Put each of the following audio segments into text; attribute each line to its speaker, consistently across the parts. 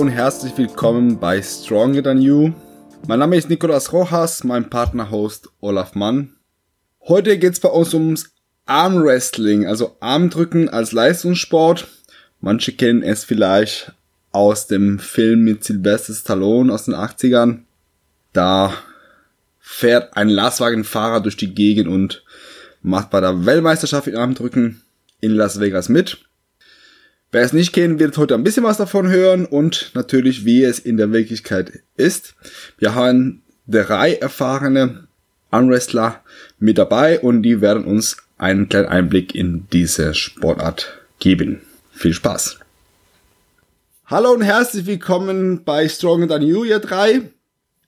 Speaker 1: und herzlich willkommen bei Stronger Than You. Mein Name ist Nicolas Rojas, mein Partner-Host Olaf Mann. Heute geht es bei uns ums Armwrestling, also Armdrücken als Leistungssport. Manche kennen es vielleicht aus dem Film mit Sylvester Stallone aus den 80ern. Da fährt ein Lastwagenfahrer durch die Gegend und macht bei der Weltmeisterschaft in Armdrücken in Las Vegas mit. Wer es nicht kennt, wird heute ein bisschen was davon hören und natürlich, wie es in der Wirklichkeit ist. Wir haben drei erfahrene Unwrestler mit dabei und die werden uns einen kleinen Einblick in diese Sportart geben. Viel Spaß! Hallo und herzlich willkommen bei Stronger Than You, ihr drei.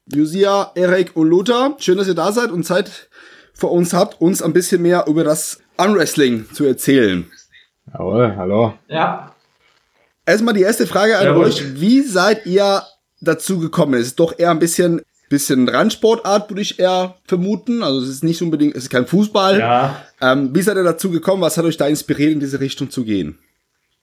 Speaker 1: Josia, Erik und Luther. Schön, dass ihr da seid und Zeit für uns habt, uns ein bisschen mehr über das Unwrestling zu erzählen.
Speaker 2: Jawohl, hallo.
Speaker 3: Ja,
Speaker 1: Erstmal die erste Frage an
Speaker 3: Jawohl.
Speaker 1: euch. Wie seid ihr dazu gekommen? Es ist doch eher ein bisschen, bisschen Randsportart, würde ich eher vermuten. Also es ist nicht unbedingt, es ist kein Fußball.
Speaker 3: ja.
Speaker 1: Ähm, wie seid ihr dazu gekommen? Was hat euch da inspiriert, in diese Richtung zu gehen?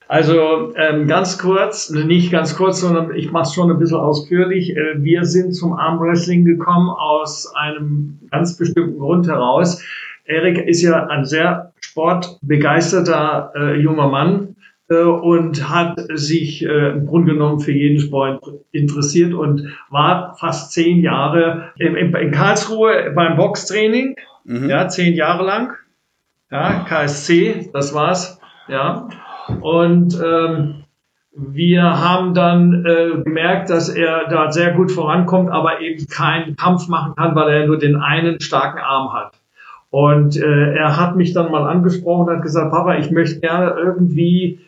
Speaker 3: Also ähm, ganz kurz, nicht ganz kurz, sondern ich mache es schon ein bisschen ausführlich. Äh, wir sind zum Armwrestling gekommen aus einem ganz bestimmten Grund heraus. Erik ist ja ein sehr sportbegeisterter äh, junger Mann und hat sich äh, im Grunde genommen für jeden Sport interessiert und war fast zehn Jahre in, in, in Karlsruhe beim Boxtraining,
Speaker 1: Mhm.
Speaker 3: ja, zehn Jahre lang. Ja, KSC, das war's. Ja. Und ähm, wir haben dann äh, gemerkt, dass er da sehr gut vorankommt, aber eben keinen Kampf machen kann, weil er nur den einen starken Arm hat. Und äh, er hat mich dann mal angesprochen und hat gesagt, Papa, ich möchte gerne irgendwie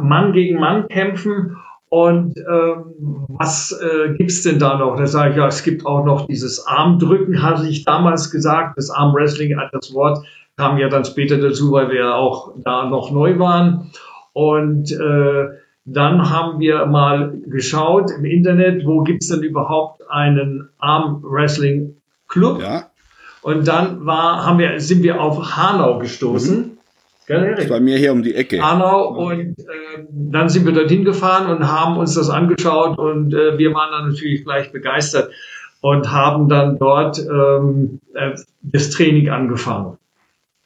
Speaker 3: Mann gegen Mann kämpfen. Und ähm, was äh, gibt's denn da noch? Da sage ich, ja, es gibt auch noch dieses Armdrücken, hatte ich damals gesagt. Das Armwrestling, das Wort kam ja dann später dazu, weil wir ja auch da noch neu waren. Und äh, dann haben wir mal geschaut im Internet, wo gibt's denn überhaupt einen Arm-Wrestling-Club?
Speaker 1: Ja,
Speaker 3: Und dann war, haben wir, sind wir auf Hanau gestoßen. Gell, Erik?
Speaker 1: bei mir hier um die Ecke.
Speaker 3: Hanau und ähm, dann sind wir dorthin gefahren und haben uns das angeschaut und äh, wir waren dann natürlich gleich begeistert und haben dann dort ähm, äh, das Training angefangen.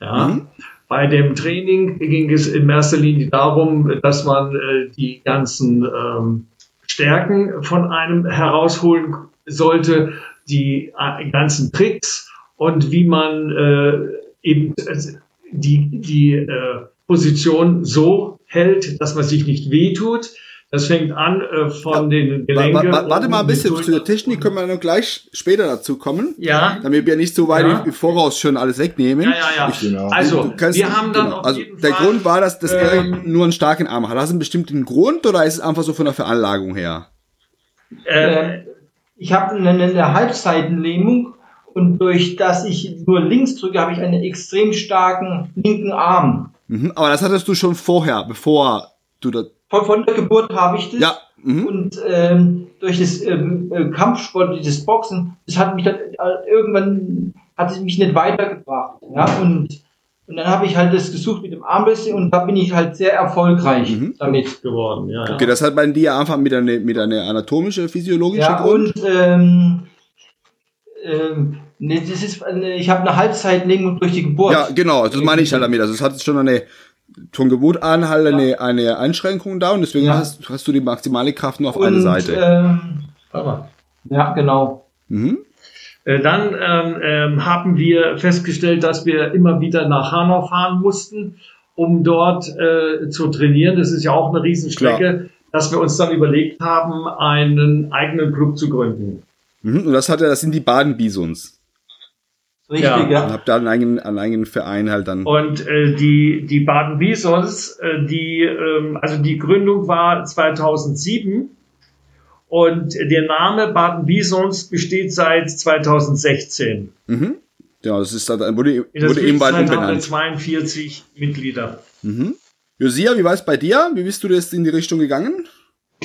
Speaker 3: Ja.
Speaker 1: Mhm.
Speaker 3: Bei dem Training ging es in erster Linie darum, dass man äh, die ganzen ähm, Stärken von einem herausholen sollte, die äh, ganzen Tricks und wie man äh, eben äh, die, die äh, Position so hält, dass man sich nicht wehtut. Das fängt an äh, von den
Speaker 1: Wa-
Speaker 3: Gelenken.
Speaker 1: wa- wa- warte mal ein bisschen, zu der. Technik können wir noch gleich später dazu kommen.
Speaker 3: Ja,
Speaker 1: Damit wir nicht so weit
Speaker 3: Ja.
Speaker 1: im Voraus schon alles wegnehmen.
Speaker 3: ja, ja, ja.
Speaker 1: Ich,
Speaker 2: Genau.
Speaker 3: Also,
Speaker 1: du kannst-
Speaker 3: wir haben dann
Speaker 1: genau.
Speaker 3: auf
Speaker 1: also
Speaker 3: jeden
Speaker 1: der
Speaker 3: Fall,
Speaker 1: Grund war, dass das
Speaker 3: ähm,
Speaker 1: nur einen starken Arm hat. Hat das einen bestimmten Grund oder ist es einfach so von der Veranlagung her?
Speaker 3: äh,
Speaker 4: ich habe eine, eine Halbseitenlähmung und durch das ich nur links drücke, habe ich einen extrem starken linken Arm.
Speaker 1: Mhm. Aber das hattest du schon vorher, bevor du da.
Speaker 4: Von, von der Geburt habe ich das.
Speaker 1: Ja. Mhm.
Speaker 4: Und ähm, durch das ähm, äh, Kampfsport, das Boxen, das hat mich dann äh, irgendwann hat es mich nicht weitergebracht. Ja, und, und dann habe ich halt das gesucht mit dem Armwrestling und da bin ich halt sehr erfolgreich
Speaker 1: Mhm.
Speaker 4: damit.
Speaker 3: geworden. Ja, ja.
Speaker 1: Okay, das hat bei dir einfach mit einer, mit einer anatomischen, physiologischen
Speaker 4: Ja,
Speaker 1: Grund.
Speaker 4: und ähm, ähm, nee, das ist, ich habe eine Halbzeitlähmung durch die Geburt.
Speaker 1: Ja, genau, das meine ich halt damit. Also es hat schon eine von Geburt an halt eine, eine Einschränkung da und deswegen
Speaker 4: Ja.
Speaker 1: hast, hast du die maximale Kraft nur auf
Speaker 4: und,
Speaker 1: eine Seite.
Speaker 4: Ähm,
Speaker 3: Aber,
Speaker 4: ja, genau.
Speaker 1: Mhm.
Speaker 3: äh, dann ähm, ähm, haben wir festgestellt, dass wir immer wieder nach Hanau fahren mussten, um dort äh, zu trainieren. Das ist ja auch eine Riesenstrecke, dass wir uns dann überlegt haben, einen eigenen Club zu gründen.
Speaker 1: Mhm. Und das hat ja, das sind die Baden-Bisons.
Speaker 4: Richtig,
Speaker 3: Ja.
Speaker 1: Und
Speaker 4: ja.
Speaker 1: habt da einen eigenen, einen eigenen Verein halt dann.
Speaker 3: Und äh, die, die Baden Bisons, äh, die, ähm, also die Gründung war 2007 und der Name Baden Bisons besteht seit 2016.
Speaker 1: Mhm. Ja, das ist dann, wurde,
Speaker 3: In
Speaker 1: wurde eben bald
Speaker 3: Zwischenzeit haben wir
Speaker 1: umbenannt.
Speaker 3: 42 Mitglieder.
Speaker 1: Mhm. Josia, wie war es bei dir? Wie bist du jetzt in die Richtung gegangen?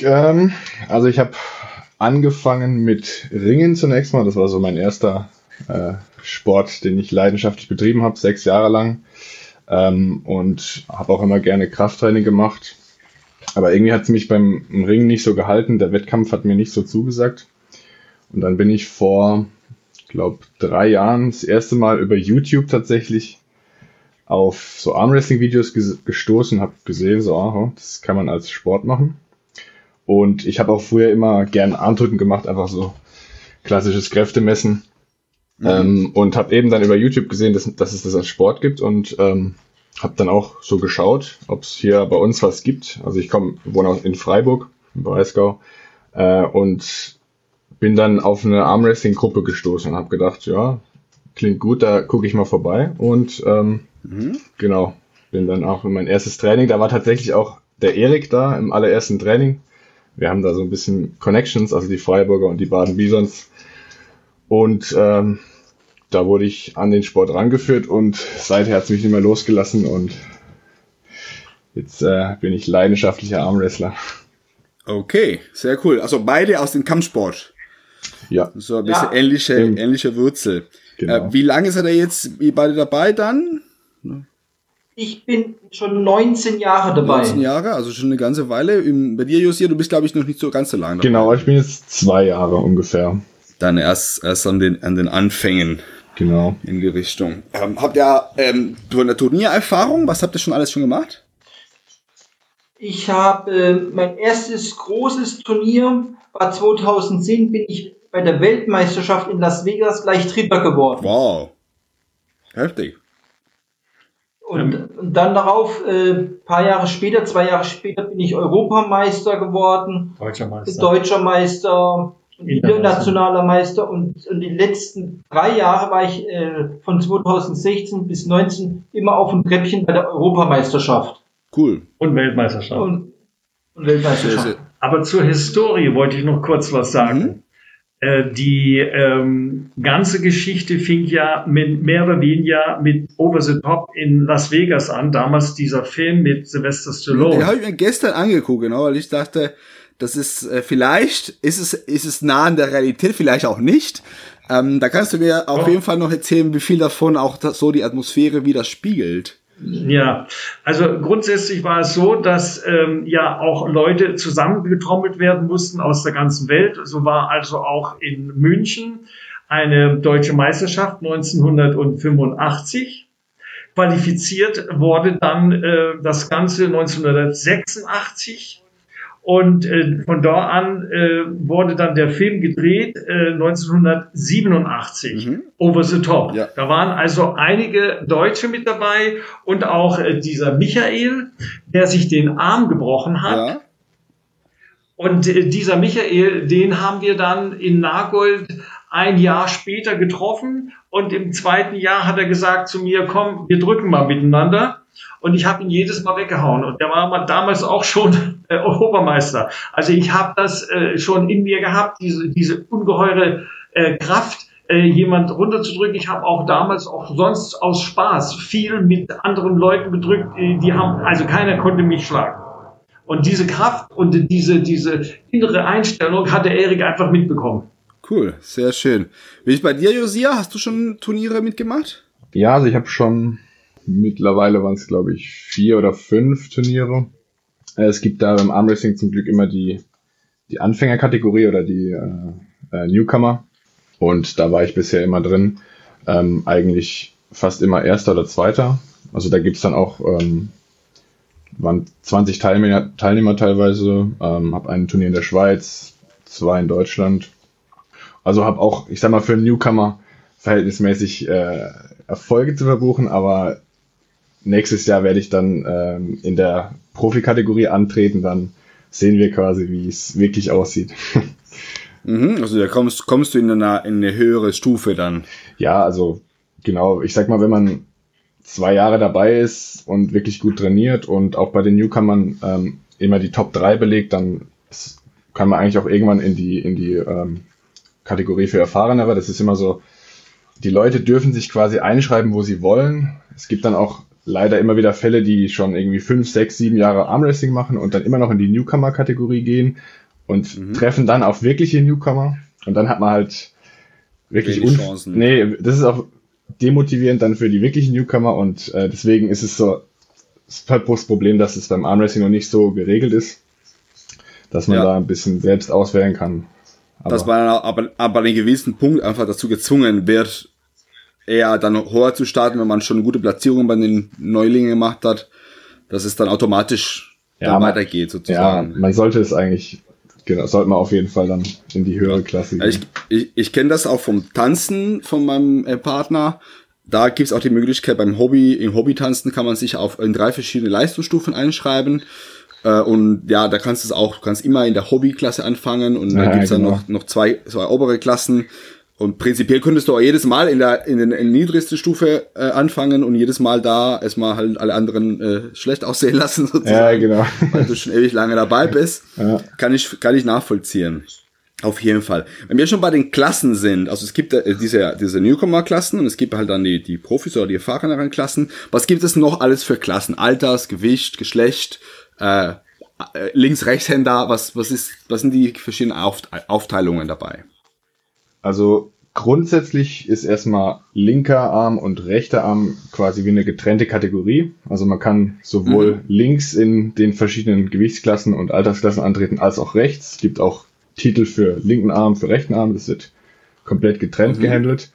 Speaker 2: Ähm, also ich habe angefangen mit Ringen zunächst mal. Das war so mein erster äh, Sport, den ich leidenschaftlich betrieben habe, sechs Jahre lang. Ähm, und habe auch immer gerne Krafttraining gemacht. aber irgendwie hat es mich beim Ring nicht so gehalten. Der Wettkampf hat mir nicht so zugesagt. Und dann bin ich vor, glaube drei Jahren das erste Mal über YouTube tatsächlich auf so Armwrestling-Videos gestoßen, habe gesehen, so, aha, das kann man als Sport machen. Und ich habe auch früher immer gern Armdrücken gemacht, einfach so klassisches Kräftemessen. Mhm. Ähm, und habe eben dann über YouTube gesehen, dass, dass es das als Sport gibt und ähm, habe dann auch so geschaut, ob es hier bei uns was gibt. Also ich komme, wohne in Freiburg, im Breisgau, äh, und bin dann auf eine Armwrestling-Gruppe gestoßen und habe gedacht, ja, klingt gut, da gucke ich mal vorbei. Und ähm, mhm. genau, bin dann auch in mein erstes Training. Da war tatsächlich auch der Erik da im allerersten Training. Wir haben da so ein bisschen Connections, also die Freiburger und die Baden-Bisons. Und ähm, da wurde ich an den Sport rangeführt und seither hat es mich nicht mehr losgelassen und jetzt äh, bin ich leidenschaftlicher Armwrestler.
Speaker 1: Okay, sehr cool. Also beide aus dem Kampfsport.
Speaker 2: Ja.
Speaker 1: So ein bisschen ja. ähnliche, ähnliche Wurzel. Genau. Äh, wie lange seid ihr jetzt ihr beide dabei dann?
Speaker 4: Ich bin schon 19 Jahre dabei.
Speaker 1: 19 Jahre, also schon eine ganze Weile. Bei dir, Josia, du bist, glaube ich, noch nicht so ganz so lange
Speaker 2: dabei. Genau, ich bin jetzt zwei Jahre ungefähr.
Speaker 1: Dann erst, erst an, den, an den Anfängen.
Speaker 2: Genau.
Speaker 1: In die Richtung. Ähm, habt ihr ähm, eine Turniererfahrung? Was habt ihr schon alles schon gemacht?
Speaker 4: Ich habe äh, mein erstes großes Turnier war 2010, bin ich bei der Weltmeisterschaft in Las Vegas gleich Dritter geworden.
Speaker 1: Wow. Heftig.
Speaker 4: Und, und dann darauf, äh, paar Jahre später, zwei Jahre später, bin ich Europameister geworden.
Speaker 3: Deutscher Meister.
Speaker 4: Deutscher Meister internationaler Meister und, und die letzten drei Jahre war ich äh, von 2016 bis 19 immer auf dem Treppchen bei der Europameisterschaft.
Speaker 1: Cool.
Speaker 3: Und Weltmeisterschaft.
Speaker 4: Und, und Weltmeisterschaft.
Speaker 3: Aber zur Historie wollte ich noch kurz was sagen. Mhm. Äh, die ähm, ganze Geschichte fing ja mit mehr oder weniger mit Over the Top in Las Vegas an. Damals dieser Film mit Sylvester Stallone.
Speaker 1: Den habe ich mir gestern angeguckt, genau, weil ich dachte, das ist äh, vielleicht ist es ist es nah an der Realität, vielleicht auch nicht. Ähm, da kannst du mir auf oh. jeden Fall noch erzählen, wie viel davon auch das, so die Atmosphäre widerspiegelt.
Speaker 3: Ja, also grundsätzlich war es so, dass ähm, ja auch Leute zusammengetrommelt werden mussten aus der ganzen Welt. So war also auch in München eine deutsche Meisterschaft 1985. Qualifiziert wurde dann äh, das Ganze 1986 und äh, von dort an äh, wurde dann der Film gedreht, äh, 1987, mhm. Over the Top. Ja. Da waren also einige Deutsche mit dabei und auch äh, dieser Michael, der sich den Arm gebrochen hat. Ja. Und äh, dieser Michael, den haben wir dann in Nagold ein Jahr später getroffen und im zweiten Jahr hat er gesagt zu mir, komm, wir drücken mal miteinander. Und ich habe ihn jedes Mal weggehauen. Und der war damals auch schon äh, Obermeister. Also ich habe das äh, schon in mir gehabt, diese, diese ungeheure äh, Kraft, äh, jemand runterzudrücken. Ich habe auch damals auch sonst aus Spaß viel mit anderen Leuten bedrückt. Die, die haben, also keiner konnte mich schlagen. Und diese Kraft und diese, diese innere Einstellung hatte Erik einfach mitbekommen.
Speaker 1: Cool, sehr schön. Wie ist bei dir, Josia? Hast du schon Turniere mitgemacht?
Speaker 2: Ja, also ich habe schon Mittlerweile waren es, glaube ich, vier oder fünf Turniere. Äh, es gibt da beim Armwrestling zum Glück immer die, die Anfängerkategorie oder die äh, äh, Newcomer. Und da war ich bisher immer drin. Ähm, eigentlich fast immer Erster oder Zweiter. Also da gibt's dann auch, ähm, waren 20 Teilnehmer, Teilnehmer teilweise. Ähm, habe ein Turnier in der Schweiz, zwei in Deutschland. Also habe auch, ich sag mal, für einen Newcomer verhältnismäßig äh, Erfolge zu verbuchen, aber nächstes Jahr werde ich dann ähm, in der Profikategorie antreten, dann sehen wir quasi, wie es wirklich aussieht.
Speaker 1: Mhm, also da kommst, kommst du in eine, in eine höhere Stufe dann.
Speaker 2: Ja, also genau, ich sag mal, wenn man zwei Jahre dabei ist und wirklich gut trainiert und auch bei den Newcomern ähm, immer die Top 3 belegt, dann kann man eigentlich auch irgendwann in die, in die ähm, Kategorie für Erfahrenere. Das ist immer so, die Leute dürfen sich quasi einschreiben, wo sie wollen. Es gibt dann auch leider immer wieder Fälle, die schon irgendwie fünf, sechs, sieben Jahre Armwrestling machen und dann immer noch in die Newcomer-Kategorie gehen und mhm. treffen dann auf wirkliche Newcomer. Und dann hat man halt wirklich
Speaker 1: Wenig Chancen.
Speaker 2: Nee, das ist auch demotivierend dann für die wirklichen Newcomer und äh, deswegen ist es so, ist halt das Problem, dass es beim Armwrestling noch nicht so geregelt ist. dass man
Speaker 1: Ja.
Speaker 2: da ein bisschen selbst auswählen kann. Aber,
Speaker 1: dass man aber, aber an einem gewissen Punkt einfach dazu gezwungen wird, eher dann höher zu starten, wenn man schon gute Platzierungen bei den Neulingen gemacht hat, dass es dann automatisch
Speaker 2: Ja,
Speaker 1: dann weitergeht
Speaker 2: ja,
Speaker 1: sozusagen.
Speaker 2: man sollte es eigentlich, genau, sollte man auf jeden Fall dann in die höhere Klasse
Speaker 1: Ja, ich
Speaker 2: gehen.
Speaker 1: ich, ich kenne das auch vom Tanzen von meinem äh, Partner. Da gibt's auch die Möglichkeit beim Hobby, im Hobbytanzen kann man sich auf in drei verschiedene Leistungsstufen einschreiben. Äh, und ja, da kannst du es auch, du kannst immer in der Hobbyklasse anfangen und
Speaker 2: Ja,
Speaker 1: da gibt's dann
Speaker 2: genau.
Speaker 1: noch, noch zwei, zwei obere Klassen. Und prinzipiell könntest du auch jedes Mal in der, in, der niedrigsten Stufe äh, anfangen und jedes Mal da erstmal halt alle anderen äh, schlecht aussehen lassen, sozusagen.
Speaker 2: Ja, genau.
Speaker 1: Weil du schon ewig lange dabei bist.
Speaker 2: Ja.
Speaker 1: Kann ich, kann ich nachvollziehen. Auf jeden Fall. Wenn wir schon bei den Klassen sind, also es gibt äh, diese, diese Newcomer-Klassen und es gibt halt dann die, die Profis oder die erfahreneren Klassen. Was gibt es noch alles für Klassen? Alters, Gewicht, Geschlecht, äh, äh, Links-Rechtshänder, was, was ist, was sind die verschiedenen Auft Aufteilungen dabei?
Speaker 2: Also grundsätzlich ist erstmal linker Arm und rechter Arm quasi wie eine getrennte Kategorie. Also man kann sowohl links in den verschiedenen Gewichtsklassen und Altersklassen antreten, als auch rechts. Es gibt auch Titel für linken Arm, für rechten Arm. Das wird komplett getrennt gehandelt.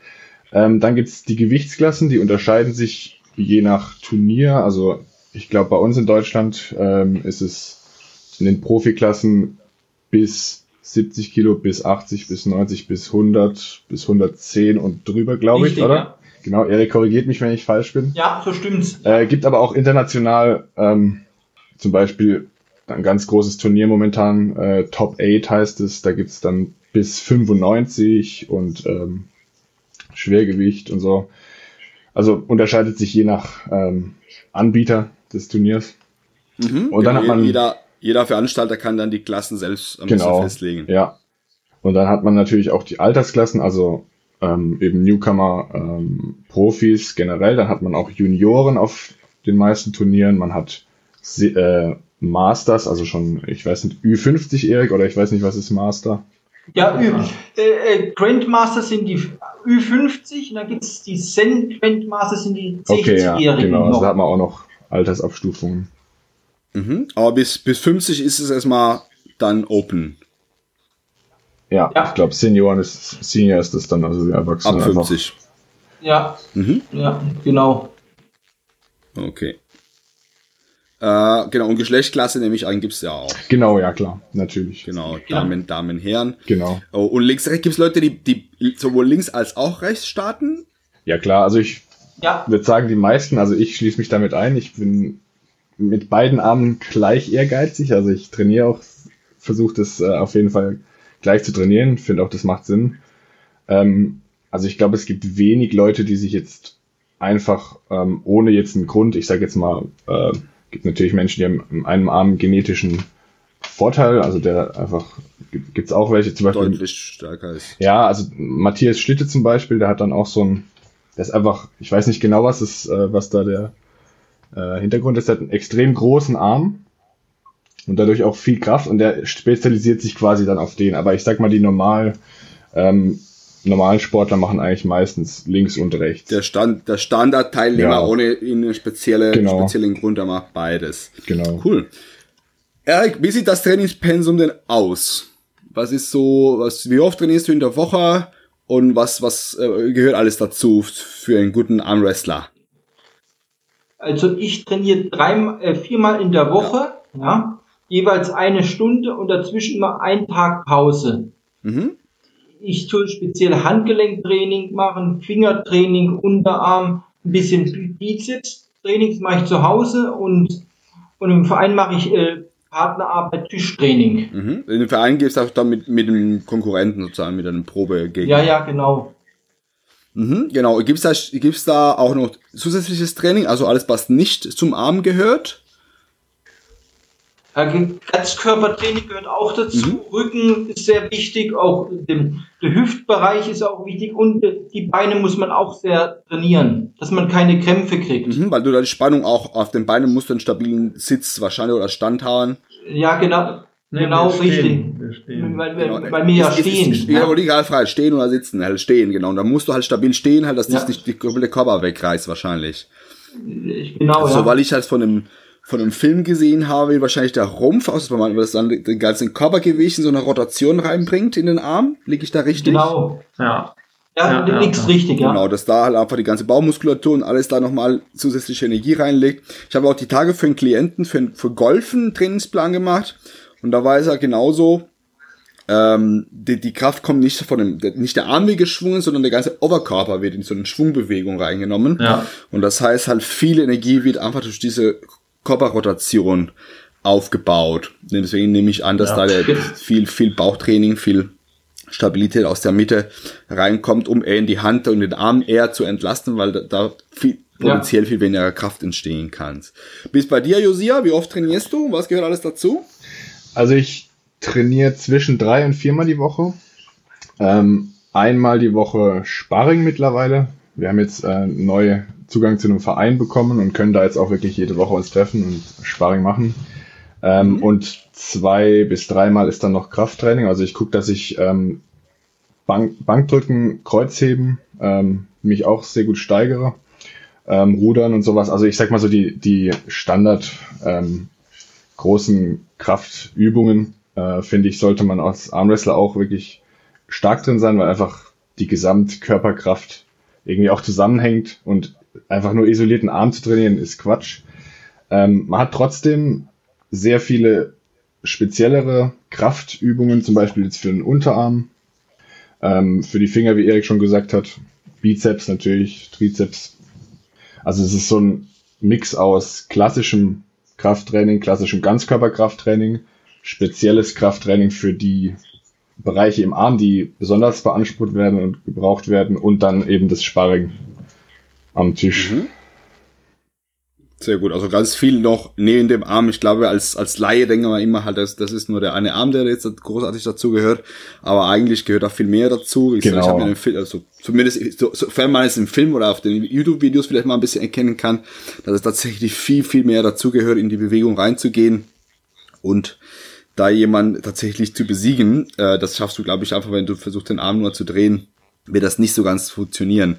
Speaker 2: Ähm, dann gibt's die Gewichtsklassen, die unterscheiden sich je nach Turnier. Also ich glaube, bei uns in Deutschland ähm, ist es in den Profiklassen bis 70 Kilo, bis 80, bis 90, bis 100, bis 110 und drüber, glaube ich, oder?
Speaker 4: ja.
Speaker 2: Genau, Erik korrigiert mich, wenn ich falsch bin.
Speaker 4: Ja, so stimmt's.
Speaker 2: Äh, gibt aber auch international ähm, zum Beispiel ein ganz großes Turnier momentan, äh, Top 8 heißt es, da gibt's dann bis 95 und ähm, Schwergewicht und so. Also unterscheidet sich je nach ähm, Anbieter des Turniers.
Speaker 1: Mhm.
Speaker 2: Und dann hat man-
Speaker 1: jeder, jeder Veranstalter kann dann die Klassen selbst ein bisschen
Speaker 2: Genau.
Speaker 1: festlegen.
Speaker 2: Ja. Und dann hat man natürlich auch die Altersklassen, also ähm, eben Newcomer, ähm, Profis generell. Dann hat man auch Junioren auf den meisten Turnieren. Man hat äh, Masters, also schon, ich weiß nicht, Ü50 Erik oder ich weiß nicht, was ist Master.
Speaker 4: Ja, Ü, äh, äh, Grandmaster sind die Ü50 und dann gibt's die Zen Grandmaster sind die
Speaker 2: Okay, ja,
Speaker 4: 60-Jährigen
Speaker 2: genau. Also
Speaker 4: noch.
Speaker 2: da hat man auch noch Altersabstufungen.
Speaker 1: Mhm. Aber bis, bis 50 ist es erstmal dann open.
Speaker 2: Ja,
Speaker 4: Ja.
Speaker 2: ich glaube, Senioren ist, Senior ist das dann, also die Erwachsenen.
Speaker 1: Ab
Speaker 2: einfach.
Speaker 1: 50.
Speaker 4: Ja,
Speaker 1: Mhm.
Speaker 4: ja, genau.
Speaker 1: Okay. Äh, genau, und Geschlechtsklasse nehme ich an, gibt's ja auch.
Speaker 2: Genau, ja, klar, natürlich.
Speaker 1: Genau,
Speaker 4: Ja.
Speaker 1: Damen, Damen, Herren.
Speaker 2: Genau.
Speaker 1: Oh, und links, rechts gibt's Leute, die, die sowohl links als auch rechts starten?
Speaker 2: Ja, klar, also ich
Speaker 4: Ja,
Speaker 2: würde sagen, die meisten, also ich schließe mich damit ein. Ich bin mit beiden Armen gleich ehrgeizig. Also ich trainiere auch, versuche das äh, auf jeden Fall gleich zu trainieren. Finde auch, das macht Sinn. Ähm, also ich glaube, es gibt wenig Leute, die sich jetzt einfach ähm, ohne jetzt einen Grund, ich sage jetzt mal, äh, gibt natürlich Menschen, die haben in einem Arm genetischen Vorteil, also der einfach, gibt es auch welche, zum Beispiel
Speaker 1: Deutlich stärker ist.
Speaker 2: ja, also Matthias Schlitte zum Beispiel, der hat dann auch so ein, der ist einfach, ich weiß nicht genau, was ist, äh, was da der äh, Hintergrund ist, der hat einen extrem großen Arm und dadurch auch viel Kraft und der spezialisiert sich quasi dann auf den. Aber ich sag mal, die normal, ähm, normalen Sportler machen eigentlich meistens links und rechts.
Speaker 1: Der, Stand, der Standardteilnehmer
Speaker 2: Ja.
Speaker 1: ohne einen spezielle,
Speaker 2: Genau.
Speaker 1: speziellen Grund, der macht beides.
Speaker 2: Genau.
Speaker 1: Cool. Erik, wie sieht das Trainingspensum denn aus? Was ist so, was, wie oft trainierst du in der Woche und was, was äh, gehört alles dazu für einen guten Armwrestler?
Speaker 4: Also ich trainiere dreimal, äh, viermal in der Woche, ja. jeweils eine Stunde und dazwischen immer einen Tag Pause.
Speaker 1: Mhm.
Speaker 4: Ich tue speziell Handgelenktraining machen, Fingertraining, Unterarm, ein bisschen Bizeps-Training, das mache ich zu Hause und, und im Verein mache ich äh, Partnerarbeit, Tischtraining.
Speaker 1: Mhm. In den Verein gehst du auch dann mit, mit dem Konkurrenten sozusagen, mit einem Probegegner.
Speaker 4: Ja, ja, genau.
Speaker 1: Mhm, genau. Gibt's da, gibt's da auch noch zusätzliches Training, also alles, was nicht zum Arm gehört?
Speaker 4: Ganzkörpertraining gehört auch dazu.
Speaker 1: Mhm.
Speaker 4: Rücken ist sehr wichtig, auch dem, der Hüftbereich ist auch wichtig und die Beine muss man auch sehr trainieren, dass man keine Krämpfe kriegt.
Speaker 1: Mhm, weil du da die Spannung auch auf den Beinen musst, einen stabilen Sitz wahrscheinlich oder Stand haben.
Speaker 4: Ja, genau,
Speaker 3: Nee,
Speaker 4: genau richtig.
Speaker 3: stehen, wir stehen.
Speaker 4: Weil, wir-
Speaker 1: Genau.
Speaker 4: weil wir ja
Speaker 1: Ist- ist-
Speaker 4: stehen.
Speaker 1: ist- Ja, aber egal, frei, stehen oder sitzen, halt stehen, genau. Und dann musst du halt stabil stehen, halt, dass
Speaker 4: Ja.
Speaker 1: dich nicht die komplette Körper wegreißt, wahrscheinlich.
Speaker 4: Genau,
Speaker 1: So,
Speaker 4: ja.
Speaker 1: weil ich halt von dem, von einem Film gesehen habe, wie wahrscheinlich der Rumpf aus, wenn man das dann den ganzen Körpergewicht in so eine Rotation reinbringt in den Arm. Liege ich da richtig?
Speaker 4: Genau.
Speaker 3: Ja.
Speaker 4: Ja,
Speaker 3: Ja,
Speaker 4: du
Speaker 3: ja, ja.
Speaker 4: richtig, ja.
Speaker 1: Genau, dass da halt einfach die ganze Baumuskulatur und alles da nochmal zusätzliche Energie reinlegt. Ich habe auch die Tage für einen Klienten, für, für Golfen einen Trainingsplan gemacht. Und da war es ja genauso, ähm, die, die Kraft kommt nicht von dem, der- nicht der Arm wird geschwungen, sondern der ganze Oberkörper wird in so eine Schwungbewegung reingenommen.
Speaker 3: Ja.
Speaker 1: Und das heißt halt, viel Energie wird einfach durch diese Körperrotation aufgebaut. Deswegen nehme ich an, dass
Speaker 3: Ja.
Speaker 1: da viel, viel Bauchtraining, viel Stabilität aus der Mitte reinkommt, um eher in die Hand und den Arm eher zu entlasten, weil da, da viel,
Speaker 4: Ja.
Speaker 1: potenziell viel weniger Kraft entstehen kann. Bis bei dir, Josia, wie oft trainierst du? Was gehört alles dazu?
Speaker 2: Also ich trainiere zwischen drei und viermal die Woche. Ähm, einmal die Woche Sparring mittlerweile. Wir haben jetzt äh, neu Zugang zu einem Verein bekommen und können da jetzt auch wirklich jede Woche uns treffen und Sparring machen. Ähm, Und zwei bis dreimal ist dann noch Krafttraining. Also ich gucke, dass ich ähm, Bank, Bankdrücken, Kreuzheben ähm, mich auch sehr gut steigere. Ähm, Rudern und sowas. Also ich sag mal so die, die Standard ähm, großen Kraftübungen, äh, finde ich, sollte man als Armwrestler auch wirklich stark drin sein, weil einfach die Gesamtkörperkraft irgendwie auch zusammenhängt und einfach nur isolierten Arm zu trainieren ist Quatsch. Ähm, man hat trotzdem sehr viele speziellere Kraftübungen, zum Beispiel jetzt für den Unterarm, ähm, für die Finger, wie Erik schon gesagt hat, Bizeps natürlich, Trizeps. Also es ist so ein Mix aus klassischem Krafttraining, klassischem Ganzkörperkrafttraining, spezielles Krafttraining für die Bereiche im Arm, die besonders beansprucht werden und gebraucht werden und dann eben das Sparring am Tisch.
Speaker 1: Mhm. Sehr gut, also ganz viel noch neben dem Arm. Ich glaube, als, als Laie denken wir immer halt, das, das ist nur der eine Arm, der jetzt großartig dazu gehört. Aber eigentlich gehört da viel mehr dazu. Ich,
Speaker 2: Genau.
Speaker 1: ich habe mir den Film, also zumindest, so, sofern man es im Film oder auf den YouTube-Videos vielleicht mal ein bisschen erkennen kann, dass es tatsächlich viel, viel mehr dazu gehört, in die Bewegung reinzugehen. Und da jemand tatsächlich zu besiegen, äh, das schaffst du, glaube ich, einfach, wenn du versuchst, den Arm nur zu drehen, wird das nicht so ganz funktionieren.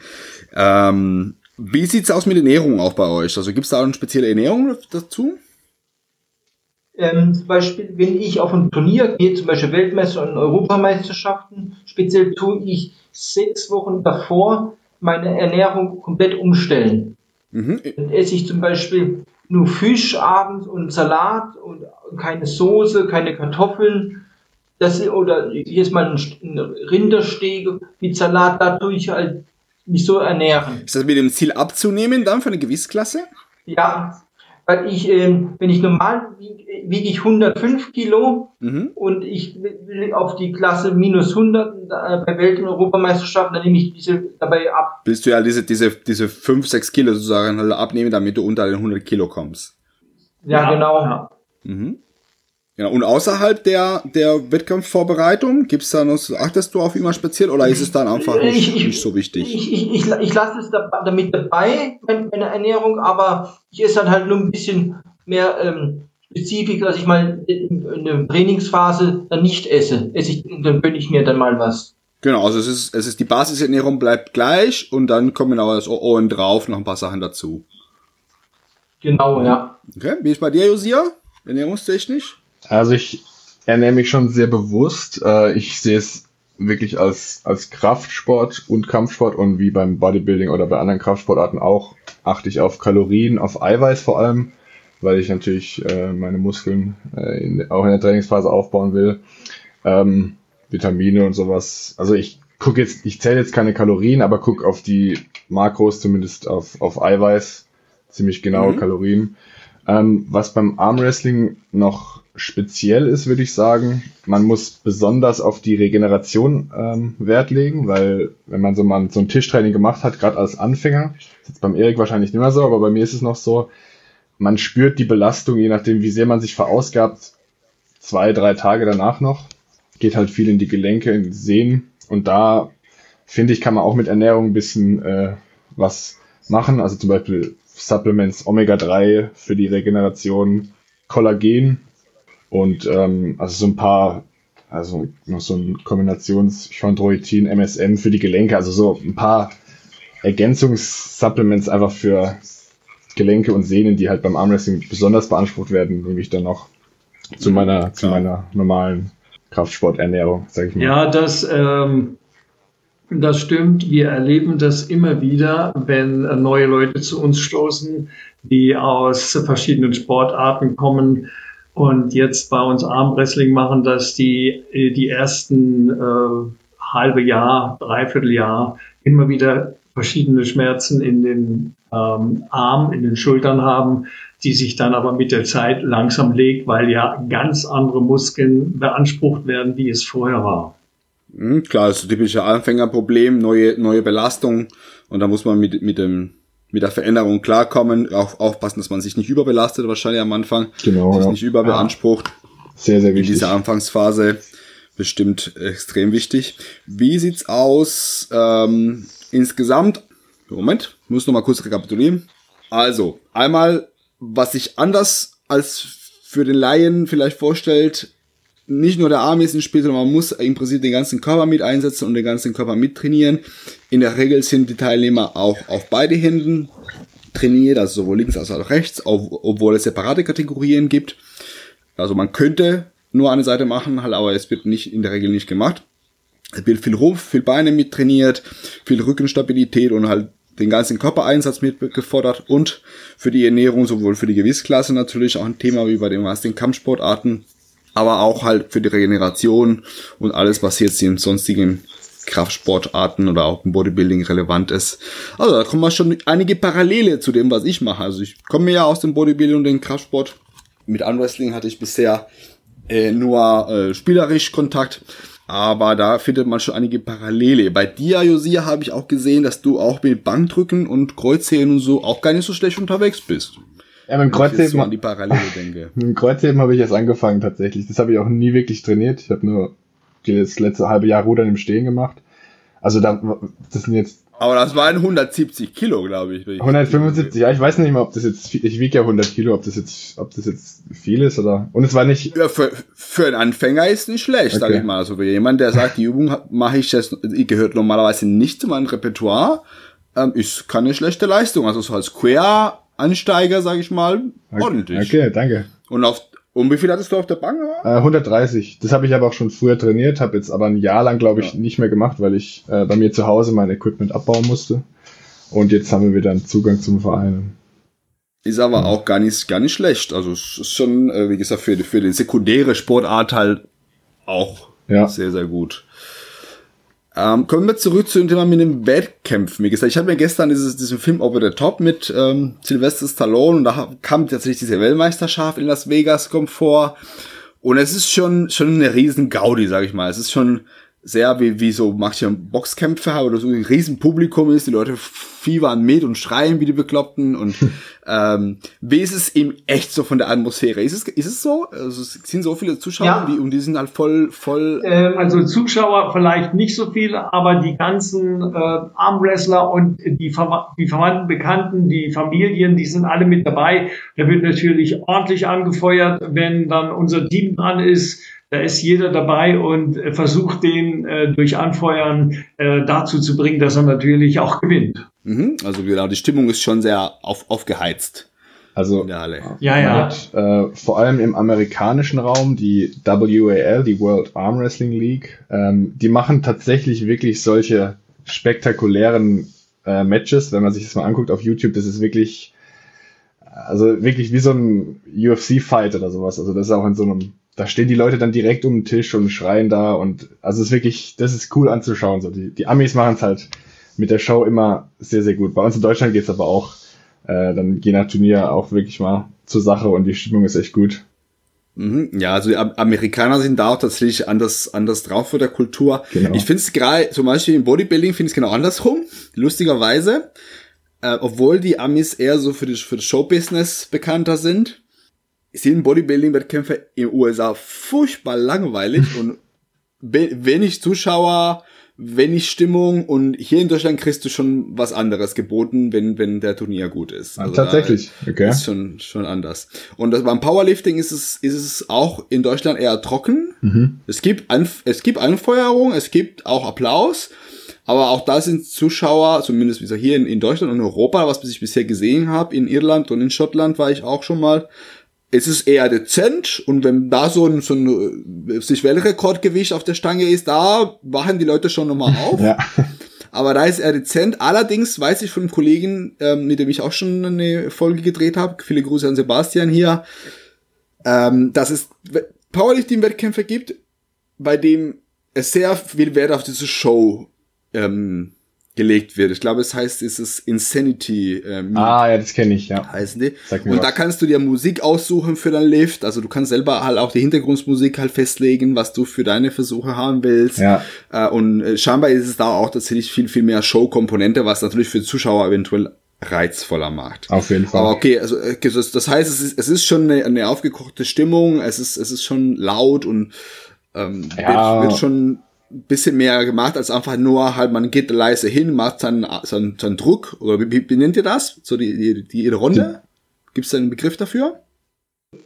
Speaker 1: Ähm, wie sieht's aus mit Ernährung auch bei euch? Also gibt's da auch eine spezielle Ernährung dazu?
Speaker 4: Ähm, zum Beispiel, wenn ich auf ein Turnier gehe, zum Beispiel Weltmeister und Europameisterschaften, speziell tue ich sechs Wochen davor meine Ernährung komplett umstellen.
Speaker 1: Mhm.
Speaker 4: Dann esse ich zum Beispiel nur Fisch abends und Salat und keine Soße, keine Kartoffeln. Das, oder hier ist mal ein, Rinderstege mit Salat, da tue ich halt mich so ernähren.
Speaker 1: Ist das mit dem Ziel abzunehmen dann für eine Gewichtsklasse?
Speaker 4: Ja, weil ich, ähm, wenn ich normal wiege, wiege ich 105 Kilo
Speaker 1: Mhm.
Speaker 4: und ich will auf die Klasse minus 100 äh, bei Welt- und Europameisterschaften, dann nehme ich diese dabei ab.
Speaker 1: Willst du ja diese, diese, diese 5, 6 Kilo sozusagen halt abnehmen, damit du unter den 100 Kilo kommst.
Speaker 4: Ja, genau.
Speaker 3: Ja.
Speaker 1: Mhm. Genau. Und außerhalb der, der Wettkampfvorbereitung, gibt's da noch, achtest du auf immer speziell oder ist es dann einfach nicht,
Speaker 4: Ich- ich-
Speaker 1: nicht so wichtig?
Speaker 4: Ich, ich, ich, ich lasse es da, damit dabei, meine, meine Ernährung, aber ich esse dann halt nur ein bisschen mehr ähm, spezifisch, dass ich mal in, der Trainingsphase dann nicht esse. esse ich, dann gönne ich mir dann mal was.
Speaker 1: Genau, also es ist, es ist die Basisernährung bleibt gleich und dann kommen aber das OO drauf noch ein paar Sachen dazu.
Speaker 4: Genau, ja.
Speaker 1: Okay, wie ist bei dir, Josia? Ernährungstechnisch?
Speaker 2: Also ich ernähre mich schon sehr bewusst. Äh, ich sehe es wirklich als, als Kraftsport und Kampfsport und wie beim Bodybuilding oder bei anderen Kraftsportarten auch achte ich auf Kalorien, auf Eiweiß vor allem, weil ich natürlich äh, meine Muskeln äh, in, auch in der Trainingsphase aufbauen will. Ähm, Vitamine und sowas. Also ich gucke jetzt, ich zähle jetzt keine Kalorien, aber gucke auf die Makros, zumindest auf, auf Eiweiß, ziemlich genaue
Speaker 1: Mhm.
Speaker 2: Kalorien. Ähm, was beim Armwrestling noch speziell ist, würde ich sagen, man muss besonders auf die Regeneration ähm, Wert legen, weil wenn man so mal so ein Tischtraining gemacht hat, gerade als Anfänger, ist jetzt beim Erik wahrscheinlich nicht mehr so, aber bei mir ist es noch so, man spürt die Belastung, je nachdem, wie sehr man sich verausgabt, zwei, drei Tage danach noch. Geht halt viel in die Gelenke, in die Sehnen. Und da, finde ich, kann man auch mit Ernährung ein bisschen äh, was machen. Also zum Beispiel Supplements Omega-3 für die Regeneration, Kollagen und ähm, also so ein paar, also noch so ein Kombinations-Chondroitin, MSM für die Gelenke, also so ein paar Ergänzungssupplements einfach für Gelenke und Sehnen, die halt beim Armwrestling besonders beansprucht werden, nehme ich dann noch zu meiner, zu meiner normalen Kraftsporternährung, sage ich mal.
Speaker 3: Ja, das, ähm, das stimmt. Wir erleben das immer wieder, wenn neue Leute zu uns stoßen, die aus verschiedenen Sportarten kommen und jetzt bei uns Armwrestling machen, dass die die ersten äh, halbe Jahr, dreiviertel Jahr immer wieder verschiedene Schmerzen in den ähm, Arm, in den Schultern haben, die sich dann aber mit der Zeit langsam legt, weil ja ganz andere Muskeln beansprucht werden, wie es vorher war.
Speaker 1: Mhm, klar, das ist ein typisches Anfängerproblem, neue, neue Belastung und da muss man mit, mit dem mit der Veränderung klarkommen, auch aufpassen, dass man sich nicht überbelastet, wahrscheinlich am Anfang.
Speaker 2: Genau.
Speaker 1: Sich
Speaker 2: Ja.
Speaker 1: nicht überbeansprucht.
Speaker 2: Sehr, sehr
Speaker 1: In
Speaker 2: wichtig.
Speaker 1: dieser Anfangsphase bestimmt extrem wichtig. Wie sieht's aus ähm, insgesamt? Moment, muss noch mal kurz rekapitulieren. Also, einmal, was sich anders als für den Laien vielleicht vorstellt, nicht nur der Arm ist ein Spiel, sondern man muss im Prinzip den ganzen Körper mit einsetzen und den ganzen Körper mittrainieren. In der Regel sind die Teilnehmer auch auf beide Händen trainiert, also sowohl links als auch rechts, obwohl es separate Kategorien gibt. Also man könnte nur eine Seite machen, halt, aber es wird nicht in der Regel nicht gemacht. Es wird viel Rumpf, viel Beine mit trainiert, viel Rückenstabilität und halt den ganzen Körpereinsatz mit gefordert und für die Ernährung, sowohl für die Gewichtsklasse natürlich auch ein Thema wie bei den meisten Kampfsportarten, aber auch halt für die Regeneration und alles, was jetzt in sonstigen Kraftsportarten oder auch im Bodybuilding relevant ist. Also da kommen wir schon einige Parallele zu dem, was ich mache. Also ich komme ja aus dem Bodybuilding und dem Kraftsport. Mit Unwrestling hatte ich bisher äh, nur äh, spielerisch Kontakt. Aber da findet man schon einige Parallele. Bei dir, Josia, habe ich auch gesehen, dass du auch mit Bankdrücken und Kreuzheben und so auch gar nicht so schlecht unterwegs bist.
Speaker 2: Ja, mit dem
Speaker 1: jetzt so an
Speaker 2: Kreuzheben,
Speaker 1: die Parallele denke.
Speaker 2: mit dem Kreuzheben habe ich erst angefangen tatsächlich. Das habe ich auch nie wirklich trainiert. Ich habe nur das letzte halbe Jahr Rudern im Stehen gemacht. Also da, das sind jetzt
Speaker 1: Aber das waren 170 Kilo, glaube ich. wenn ich-
Speaker 2: 175. Ja, ich weiß nicht mal, ob das jetzt, viel- ich wiege ja 100 Kilo, ob das jetzt, ob das jetzt viel ist oder. Und es war nicht,
Speaker 1: Ja, für, für einen Anfänger ist nicht schlecht,
Speaker 2: Okay.
Speaker 1: ich mal. Also für jemand, der sagt, die Übung mache ich jetzt, die gehört normalerweise nicht zu meinem Repertoire, ähm, ist keine schlechte Leistung. Also so als Quer-Ansteiger, sag ich mal, ordentlich.
Speaker 2: Okay, danke.
Speaker 1: Und auf und wie viel hattest du auf der Bank?
Speaker 2: Äh, 130. Das habe ich aber auch schon früher trainiert, habe jetzt aber ein Jahr lang, glaube ich, nicht mehr gemacht, weil ich äh, bei mir zu Hause mein Equipment abbauen musste. Und jetzt haben wir wieder einen Zugang zum Verein.
Speaker 1: Ist aber auch gar nicht, gar nicht schlecht. Also es ist schon, äh, wie gesagt, für, die- für die sekundäre Sportart halt auch
Speaker 2: Ja.
Speaker 1: sehr, sehr gut. Ähm, kommen wir zurück zu dem Thema mit den Wettkämpfen. Wie gesagt, ich habe mir gestern dieses, diesen Film Over the Top mit ähm, Sylvester Stallone und da kam tatsächlich diese Weltmeisterschaft in Las Vegas kommt vor. Und es ist schon, schon eine riesen Gaudi, sag ich mal. Es ist schon sehr wie, wie so manche Boxkämpfe haben oder so ein riesen Publikum ist. Die Leute fiebern mit und schreien wie die Bekloppten. Und ähm, wie ist es eben echt so von der Atmosphäre? Ist es, ist es so? Also es sind so viele Zuschauer
Speaker 4: Ja.
Speaker 1: die, und die sind halt voll, voll
Speaker 4: Ähm,
Speaker 3: Also Zuschauer vielleicht nicht so viele, aber die ganzen äh, Armwrestler und die, Verwa die Verwandten, Bekannten, die Familien, die sind alle mit dabei. Da wird natürlich ordentlich angefeuert, wenn dann unser Team dran ist. Da ist jeder dabei und äh, versucht den äh, durch Anfeuern äh, dazu zu bringen, dass er natürlich auch gewinnt.
Speaker 1: Mhm. Also genau, die Stimmung ist schon sehr auf, aufgeheizt
Speaker 2: Also
Speaker 1: in der Halle.
Speaker 3: Ja,
Speaker 2: man
Speaker 3: ja.
Speaker 2: hat äh, vor allem im amerikanischen Raum die WAL, die World Arm Wrestling League, ähm, die machen tatsächlich wirklich solche spektakulären äh, Matches. Wenn man sich das mal anguckt auf YouTube, das ist wirklich, also wirklich wie so ein UFC-Fight oder sowas. Also das ist auch in so einem, da stehen die Leute dann direkt um den Tisch und schreien da und also es ist wirklich, das ist cool anzuschauen. So die, die Amis machen es halt mit der Show immer sehr, sehr gut. Bei uns in Deutschland geht's aber auch äh, dann je nach Turnier auch wirklich mal zur Sache und die Stimmung ist echt gut.
Speaker 1: Mhm. Ja, also die Am- Amerikaner sind da auch tatsächlich anders, anders drauf für der Kultur.
Speaker 2: Genau.
Speaker 1: Ich finde es gerade, zum Beispiel im Bodybuilding finde ich es genau andersrum, lustigerweise. Äh, obwohl die Amis eher so für, die, für das Showbusiness bekannter sind, sind Bodybuilding-Wettkämpfe in den USA furchtbar langweilig und we- wenig Zuschauer, wenig Stimmung und hier in Deutschland kriegst du schon was anderes geboten, wenn, wenn der Turnier gut ist. Also da-
Speaker 2: Tatsächlich, okay.
Speaker 1: ist schon, schon anders. Und das, beim Powerlifting ist es, ist es auch in Deutschland eher trocken.
Speaker 2: Mhm.
Speaker 1: Es gibt, Anf es gibt Anfeuerung, es gibt auch Applaus, Aber auch da sind Zuschauer, zumindest wie hier in, in Deutschland und Europa, was ich bisher gesehen habe, in Irland und in Schottland war ich auch schon mal, es ist eher dezent und wenn da so ein, so ein äh, sich Weltrekordgewicht auf der Stange ist, da wachen die Leute schon nochmal auf. ja. Aber da ist er dezent. Allerdings weiß ich von einem Kollegen, ähm, mit dem ich auch schon eine Folge gedreht habe, viele Grüße an Sebastian hier, ähm, dass es Powerlifting-Wettkämpfe gibt, bei dem es sehr viel Wert auf diese Show ähm, gelegt wird. Ich glaube, es heißt, es ist Insanity.
Speaker 2: Ähm, ah, ja, das kenne ich, ja.
Speaker 1: Heißen die. Und was. da kannst du dir Musik aussuchen für dein Lift. Also du kannst selber halt auch die Hintergrundmusik halt festlegen, was du für deine Versuche haben willst. Ja. Äh, und äh, scheinbar ist es da auch tatsächlich viel, viel mehr Show-Komponente, was natürlich für Zuschauer eventuell reizvoller macht.
Speaker 2: Auf jeden Fall.
Speaker 1: Aber okay, also äh, das heißt, es ist, es ist schon eine, eine aufgekochte Stimmung, es ist, es ist schon laut und ähm, ja. wird, wird schon bisschen mehr gemacht als einfach nur halt, man geht leise hin, macht seinen, seinen, seinen Druck, oder wie, wie nennt ihr das? So die, die, die Runde? Gibt es da einen Begriff dafür?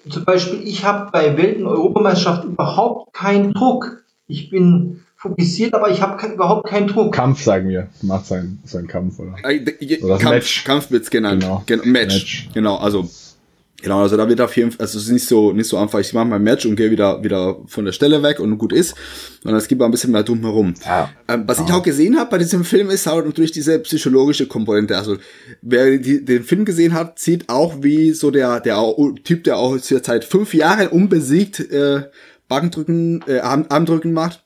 Speaker 4: Zum Beispiel, ich habe bei Welten-Europameisterschaft überhaupt keinen Druck. Ich bin fokussiert, aber ich habe ke überhaupt keinen Druck.
Speaker 2: Kampf, sagen wir. Macht sein, sein Kampf, oder?
Speaker 1: Äh, oder Kampf, Match. Kampf wird's genannt. Genau. Gen Match. Match. Genau, also Genau, also da wird auf jeden Fall, also es ist nicht so, nicht so einfach, ich mache mein Match und gehe wieder, wieder von der Stelle weg und gut ist, sondern es gibt ein bisschen mehr drumherum. Ja. Ähm, was ja. ich auch gesehen habe bei diesem Film ist auch natürlich diese psychologische Komponente. Also wer die, den Film gesehen hat, sieht auch wie so der, der Typ, der auch seit fünf Jahren unbesiegt äh, Bankdrücken, äh, Arm, Armdrücken macht,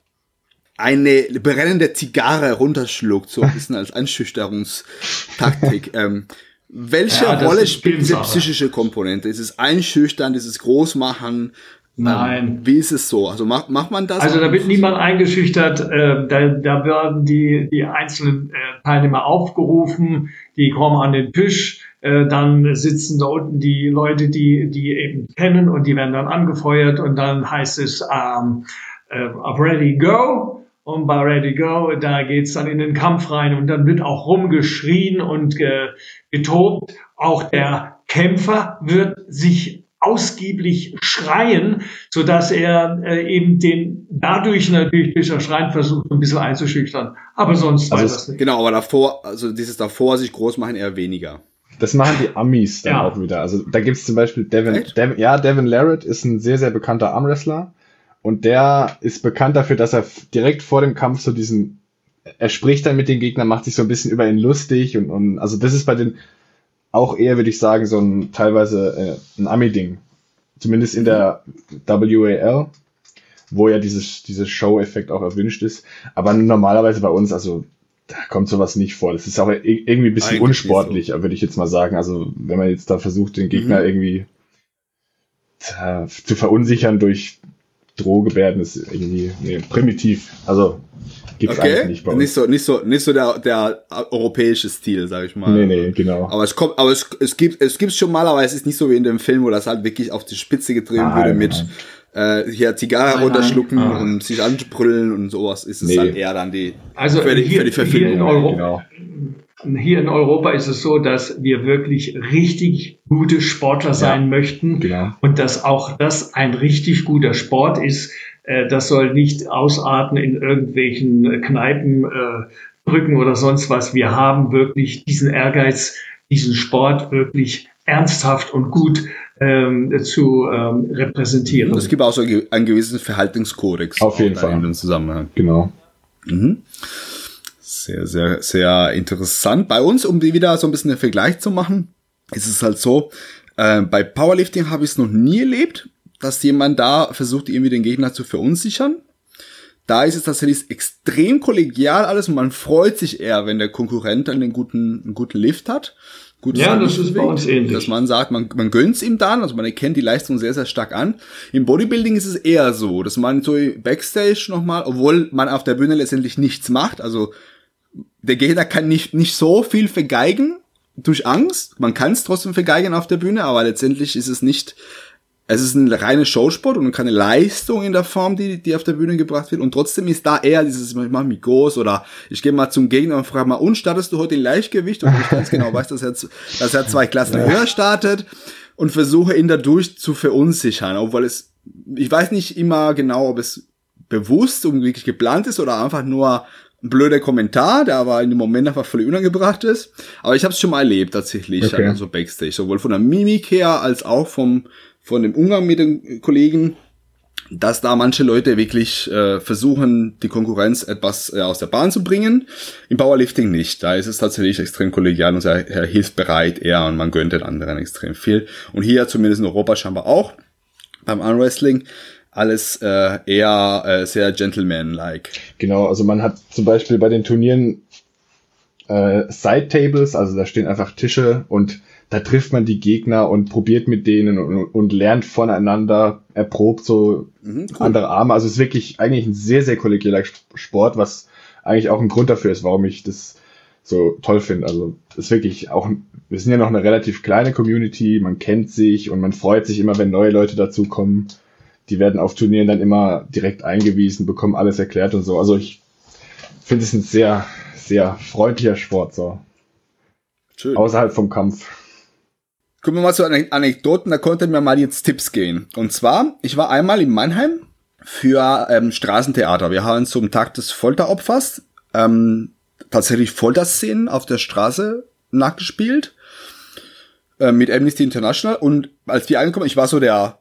Speaker 1: eine brennende Zigarre runterschluckt, so ein bisschen als Einschüchterungstaktik. ähm, welche ja, Rolle spielt diese psychische Komponente? Ist es einschüchtern, ist es Großmachen?
Speaker 3: Nein.
Speaker 1: Ähm, wie ist es so? Also macht, macht man das?
Speaker 3: Also da wird niemand eingeschüchtert. Äh, da, da werden die, die einzelnen äh, Teilnehmer aufgerufen, die kommen an den Tisch. Äh, dann sitzen da unten die Leute, die, die eben kennen und die werden dann angefeuert und dann heißt es ähm, äh, ready, go. Und bei Ready Go, da geht's dann in den Kampf rein und dann wird auch rumgeschrien und ge, getobt. Auch der Kämpfer wird sich ausgiebig schreien, so dass er äh, eben den dadurch natürlich durch das Schreien versucht, ein bisschen einzuschüchtern. Aber sonst
Speaker 1: also das nicht. Genau, aber davor, also dieses davor sich groß machen eher weniger.
Speaker 2: Das machen die Amis dann ja. auch wieder. Also da gibt's zum Beispiel Devin, Devin, ja, Devin Larrett ist ein sehr, sehr bekannter Armwrestler. Und der ist bekannt dafür, dass er direkt vor dem Kampf so diesen, er spricht dann mit den Gegnern, macht sich so ein bisschen über ihn lustig und, und also das ist bei den auch eher, würde ich sagen, so ein teilweise äh, ein Ami-Ding. Zumindest in der WAL, wo ja dieses, dieses Show-Effekt auch erwünscht ist. Aber normalerweise bei uns, also da kommt sowas nicht vor. Das ist auch irgendwie ein bisschen Eigentlich unsportlich, so. würde ich jetzt mal sagen. Also wenn man jetzt da versucht, den Gegner mhm. irgendwie äh, zu verunsichern durch Drohgebärden ist irgendwie nee, primitiv. Also
Speaker 1: gibt's okay. eigentlich nicht bei uns. Nicht so, nicht so, nicht so der, der europäische Stil, sag ich mal.
Speaker 2: Nee, nee, genau.
Speaker 1: Aber es kommt, aber es, es gibt, es gibt's schon mal, aber es ist nicht so wie in dem Film, wo das halt wirklich auf die Spitze getrieben wurde mit, äh, hier Zigarre runterschlucken nein. und sich anbrüllen und sowas ist es nee. dann eher dann die,
Speaker 3: also für die, hier, für die Verfilmung. Hier in Europa, genau hier in Europa ist es so, dass wir wirklich richtig gute Sportler sein ja, möchten genau. und dass auch das ein richtig guter Sport ist. Äh, das soll nicht ausarten in irgendwelchen Kneipen, äh, Brücken oder sonst was. Wir haben wirklich diesen Ehrgeiz, diesen Sport wirklich ernsthaft und gut ähm, zu ähm, repräsentieren.
Speaker 1: Es gibt auch so einen gewissen Verhaltenskodex.
Speaker 2: Auf jeden Fall.
Speaker 1: In dem Zusammenhang.
Speaker 2: Genau.
Speaker 1: Mhm. Sehr, sehr, sehr interessant. Bei uns, um die wieder so ein bisschen den Vergleich zu machen, ist es halt so, äh, bei Powerlifting habe ich es noch nie erlebt, dass jemand da versucht, irgendwie den Gegner zu verunsichern. Da ist es tatsächlich extrem kollegial alles und man freut sich eher, wenn der Konkurrent den guten, einen guten Lift hat.
Speaker 3: Gutes ja, das ist bei uns ähnlich.
Speaker 1: Dass man sagt, man, man gönnt's ihm dann, also man erkennt die Leistung sehr, sehr stark an. Im Bodybuilding ist es eher so, dass man so Backstage nochmal, obwohl man auf der Bühne letztendlich nichts macht, also der Gegner kann nicht, nicht so viel vergeigen durch Angst. Man kann es trotzdem vergeigen auf der Bühne, aber letztendlich ist es nicht, es ist ein reiner Showsport und keine Leistung in der Form, die, die auf der Bühne gebracht wird. Und trotzdem ist da eher dieses, ich mach mich groß oder ich gehe mal zum Gegner und frage mal, und startest du heute in Leichtgewicht? Und ich ganz genau weiß, dass er, dass er zwei Klassen höher startet und versuche ihn dadurch zu verunsichern, obwohl es, ich weiß nicht immer genau, ob es bewusst und wirklich geplant ist oder einfach nur ein blöder Kommentar, der aber in dem Moment einfach völlig unangebracht ist. Aber ich habe es schon mal erlebt tatsächlich,
Speaker 2: Okay.
Speaker 1: also Backstage, sowohl von der Mimik her als auch vom von dem Umgang mit den Kollegen, dass da manche Leute wirklich äh, versuchen, die Konkurrenz etwas äh, aus der Bahn zu bringen. Im Powerlifting nicht. Da ist es tatsächlich extrem kollegial und sehr, hilfsbereit eher und man gönnt den anderen extrem viel. Und hier zumindest in Europa scheinbar auch beim Armwrestling alles äh, eher äh, sehr gentleman-like.
Speaker 2: Genau, also man hat zum Beispiel bei den Turnieren äh, Side Tables, also da stehen einfach Tische und da trifft man die Gegner und probiert mit denen und, und lernt voneinander, erprobt so
Speaker 1: Mhm,
Speaker 2: andere Arme. Also es ist wirklich eigentlich ein sehr, sehr kollegialer Sport, was eigentlich auch ein Grund dafür ist, warum ich das so toll finde. Also es ist wirklich auch, wir sind ja noch eine relativ kleine Community, man kennt sich und man freut sich immer, wenn neue Leute dazukommen. Die werden auf Turnieren dann immer direkt eingewiesen, bekommen alles erklärt und so. Also ich finde es ein sehr, sehr freundlicher Sport, so
Speaker 1: Schön.
Speaker 2: außerhalb vom Kampf.
Speaker 1: Kommen wir mal zu Ane- Anekdoten, da konnten mir mal jetzt Tipps gehen. Und zwar, ich war einmal in Mannheim für ähm, Straßentheater. Wir haben zum Tag des Folteropfers ähm, tatsächlich Folterszenen auf der Straße nachgespielt äh, mit Amnesty International. Und als wir angekommen, ich war so der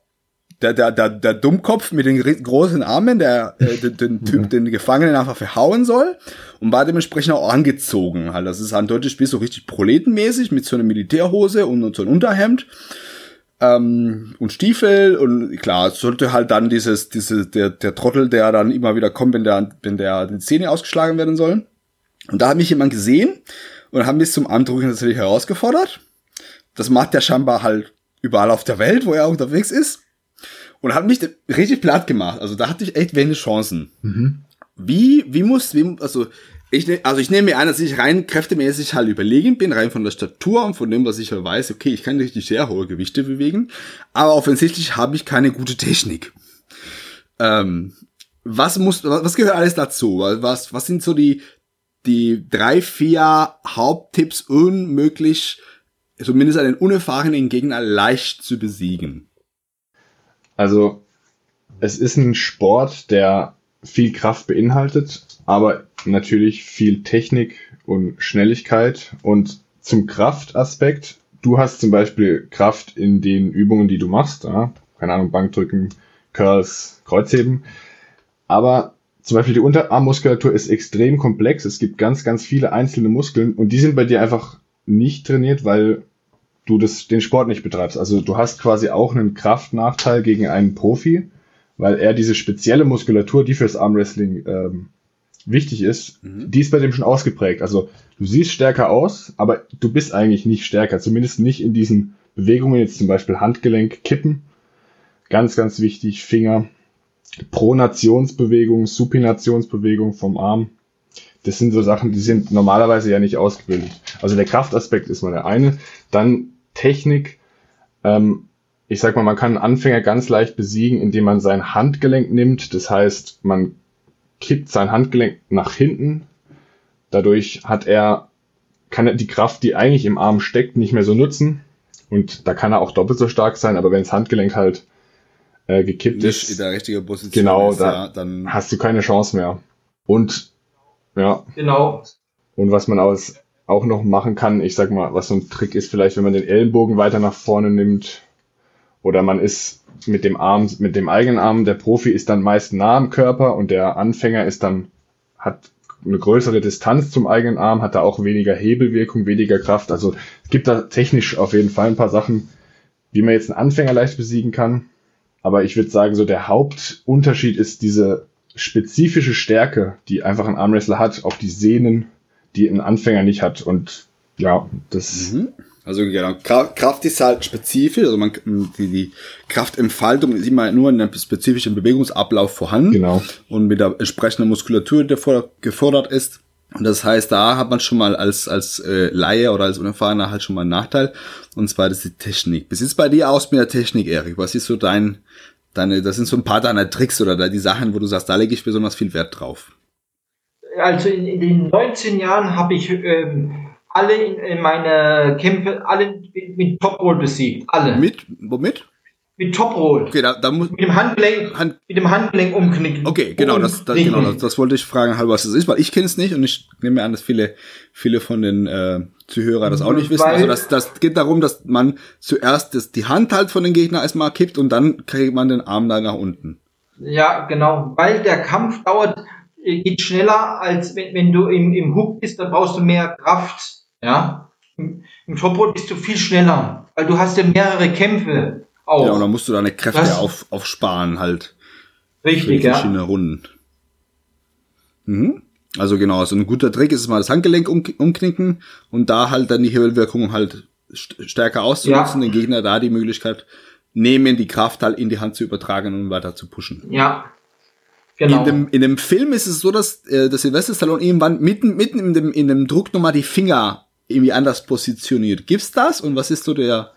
Speaker 1: der, der, der, der Dummkopf mit den großen Armen, der äh, den, den Typ, den Gefangenen einfach verhauen soll und war dementsprechend auch angezogen. Halt, das ist ein deutsches Spiel so richtig proletenmäßig mit so einer Militärhose und, und so ein Unterhemd ähm, und Stiefel und klar, sollte halt dann dieses, diese, der, der Trottel, der dann immer wieder kommt, wenn der, wenn der die Zähne ausgeschlagen werden sollen. Und da hat mich jemand gesehen und hat mich zum Andrücken tatsächlich herausgefordert. Das macht der scheinbar halt überall auf der Welt, wo er unterwegs ist. Und hat mich richtig platt gemacht. Also da hatte ich echt wenig Chancen. Wie, wie muss, wie, also ich, ne- also ich nehme mir an, dass ich rein kräftemäßig halt überlegen bin, rein von der Statur und von dem, was ich halt weiß, okay, ich kann richtig sehr hohe Gewichte bewegen, aber offensichtlich habe ich keine gute Technik. Ähm, was muss, was gehört alles dazu? Was, was sind so die, die drei, vier Haupttipps, unmöglich, zumindest einen unerfahrenen Gegner leicht zu besiegen?
Speaker 2: Also, es ist ein Sport, der viel Kraft beinhaltet, aber natürlich viel Technik und Schnelligkeit. Und zum Kraftaspekt, du hast zum Beispiel Kraft in den Übungen, die du machst, ja? keine Ahnung, Bankdrücken, Curls, Kreuzheben. Aber zum Beispiel die Unterarmmuskulatur ist extrem komplex. Es gibt ganz, ganz viele einzelne Muskeln und die sind bei dir einfach nicht trainiert, weil du das, den Sport nicht betreibst. Also du hast quasi auch einen Kraftnachteil gegen einen Profi, weil er diese spezielle Muskulatur, die fürs Armwrestling ähm, wichtig ist, die ist bei dem schon ausgeprägt. Also du siehst stärker aus, aber du bist eigentlich nicht stärker, zumindest nicht in diesen Bewegungen, jetzt zum Beispiel Handgelenk, Kippen, ganz, ganz wichtig, Finger, Pronationsbewegung, Supinationsbewegung vom Arm. Das sind so Sachen, die sind normalerweise ja nicht ausgebildet. Also der Kraftaspekt ist mal der eine. Dann Technik. Ähm, ich sag mal, man kann einen Anfänger ganz leicht besiegen, indem man sein Handgelenk nimmt. Das heißt, man kippt sein Handgelenk nach hinten. Dadurch hat er, kann er die Kraft, die eigentlich im Arm steckt, nicht mehr so nutzen. Und da kann er auch doppelt so stark sein, aber wenn das Handgelenk halt äh, gekippt
Speaker 1: Nicht
Speaker 2: ist,
Speaker 1: in der richtigen Position
Speaker 2: Genau,
Speaker 1: ist,
Speaker 2: da-
Speaker 1: ja, dann
Speaker 2: hast du keine Chance mehr. Und ja,
Speaker 4: Genau.
Speaker 2: und was man aus, auch noch machen kann, ich sag mal, was so ein Trick ist, vielleicht wenn man den Ellenbogen weiter nach vorne nimmt oder man ist mit dem Arm, mit dem eigenen Arm, der Profi ist dann meist nah am Körper und der Anfänger ist dann, hat eine größere Distanz zum eigenen Arm, hat da auch weniger Hebelwirkung, weniger Kraft. Also es gibt da technisch auf jeden Fall ein paar Sachen, wie man jetzt einen Anfänger leicht besiegen kann. Aber ich würde sagen, so der Hauptunterschied ist diese spezifische Stärke, die einfach ein Armwrestler hat, auf die Sehnen, die ein Anfänger nicht hat. Und ja, das
Speaker 1: Mhm. Also genau, Kra- Kraft ist halt spezifisch, also man die, die Kraftentfaltung ist immer nur in einem spezifischen Bewegungsablauf vorhanden
Speaker 2: genau.
Speaker 1: und mit der entsprechenden Muskulatur, die gefordert ist. Und das heißt, da hat man schon mal als als äh, Laie oder als Unerfahrener halt schon mal einen Nachteil. Und zwar das ist die Technik. Wie sieht's bei dir aus mit der Technik, Erik? Was ist so dein deine? Das sind so ein paar deiner Tricks oder da die Sachen, wo du sagst, da lege ich besonders viel Wert drauf.
Speaker 4: Also in, in den 19 Jahren habe ich ähm, alle in, in meine Kämpfe, alle mit, mit Top Roll besiegt. Alle.
Speaker 1: Mit womit?
Speaker 4: mit Top Roll.
Speaker 1: Okay, da, da muss
Speaker 4: Mit dem Handgelenk,
Speaker 1: Hand,
Speaker 4: mit dem Handgelenk umknicken.
Speaker 1: okay, genau, das, das, genau das, das wollte ich fragen, halt, was das ist, weil ich kenne es nicht und ich nehme an, dass viele, viele von den äh, Zuhörer das auch nicht wissen.
Speaker 4: Weil-
Speaker 1: Also das, das geht darum, dass man zuerst das, die Hand halt von den Gegner erstmal kippt und dann kriegt man den Arm da nach unten.
Speaker 4: Ja, genau, weil der Kampf dauert, geht schneller, als wenn, wenn du im, im Hook bist, dann brauchst du mehr Kraft. Ja, im, im Top Roll bist du viel schneller, weil du hast ja mehrere Kämpfe auch.
Speaker 1: Ja, und dann musst du deine Kräfte
Speaker 4: Das-
Speaker 1: auf, aufsparen halt. für
Speaker 4: Richtig, ja.
Speaker 1: verschiedene Runden. Mhm. Also genau, so ein guter Trick ist es mal das Handgelenk um, umknicken und da halt dann die Hebelwirkung halt st stärker auszunutzen,
Speaker 4: Ja.
Speaker 1: den Gegner da die Möglichkeit nehmen, die Kraft halt in die Hand zu übertragen und weiter zu pushen.
Speaker 4: Ja, genau.
Speaker 1: In, dem, in dem Film ist es so, dass, äh, dass Sylvester Stallone irgendwann mitten, mitten in dem, in dem Druck nochmal die Finger irgendwie anders positioniert. Gibt's das und was ist so der,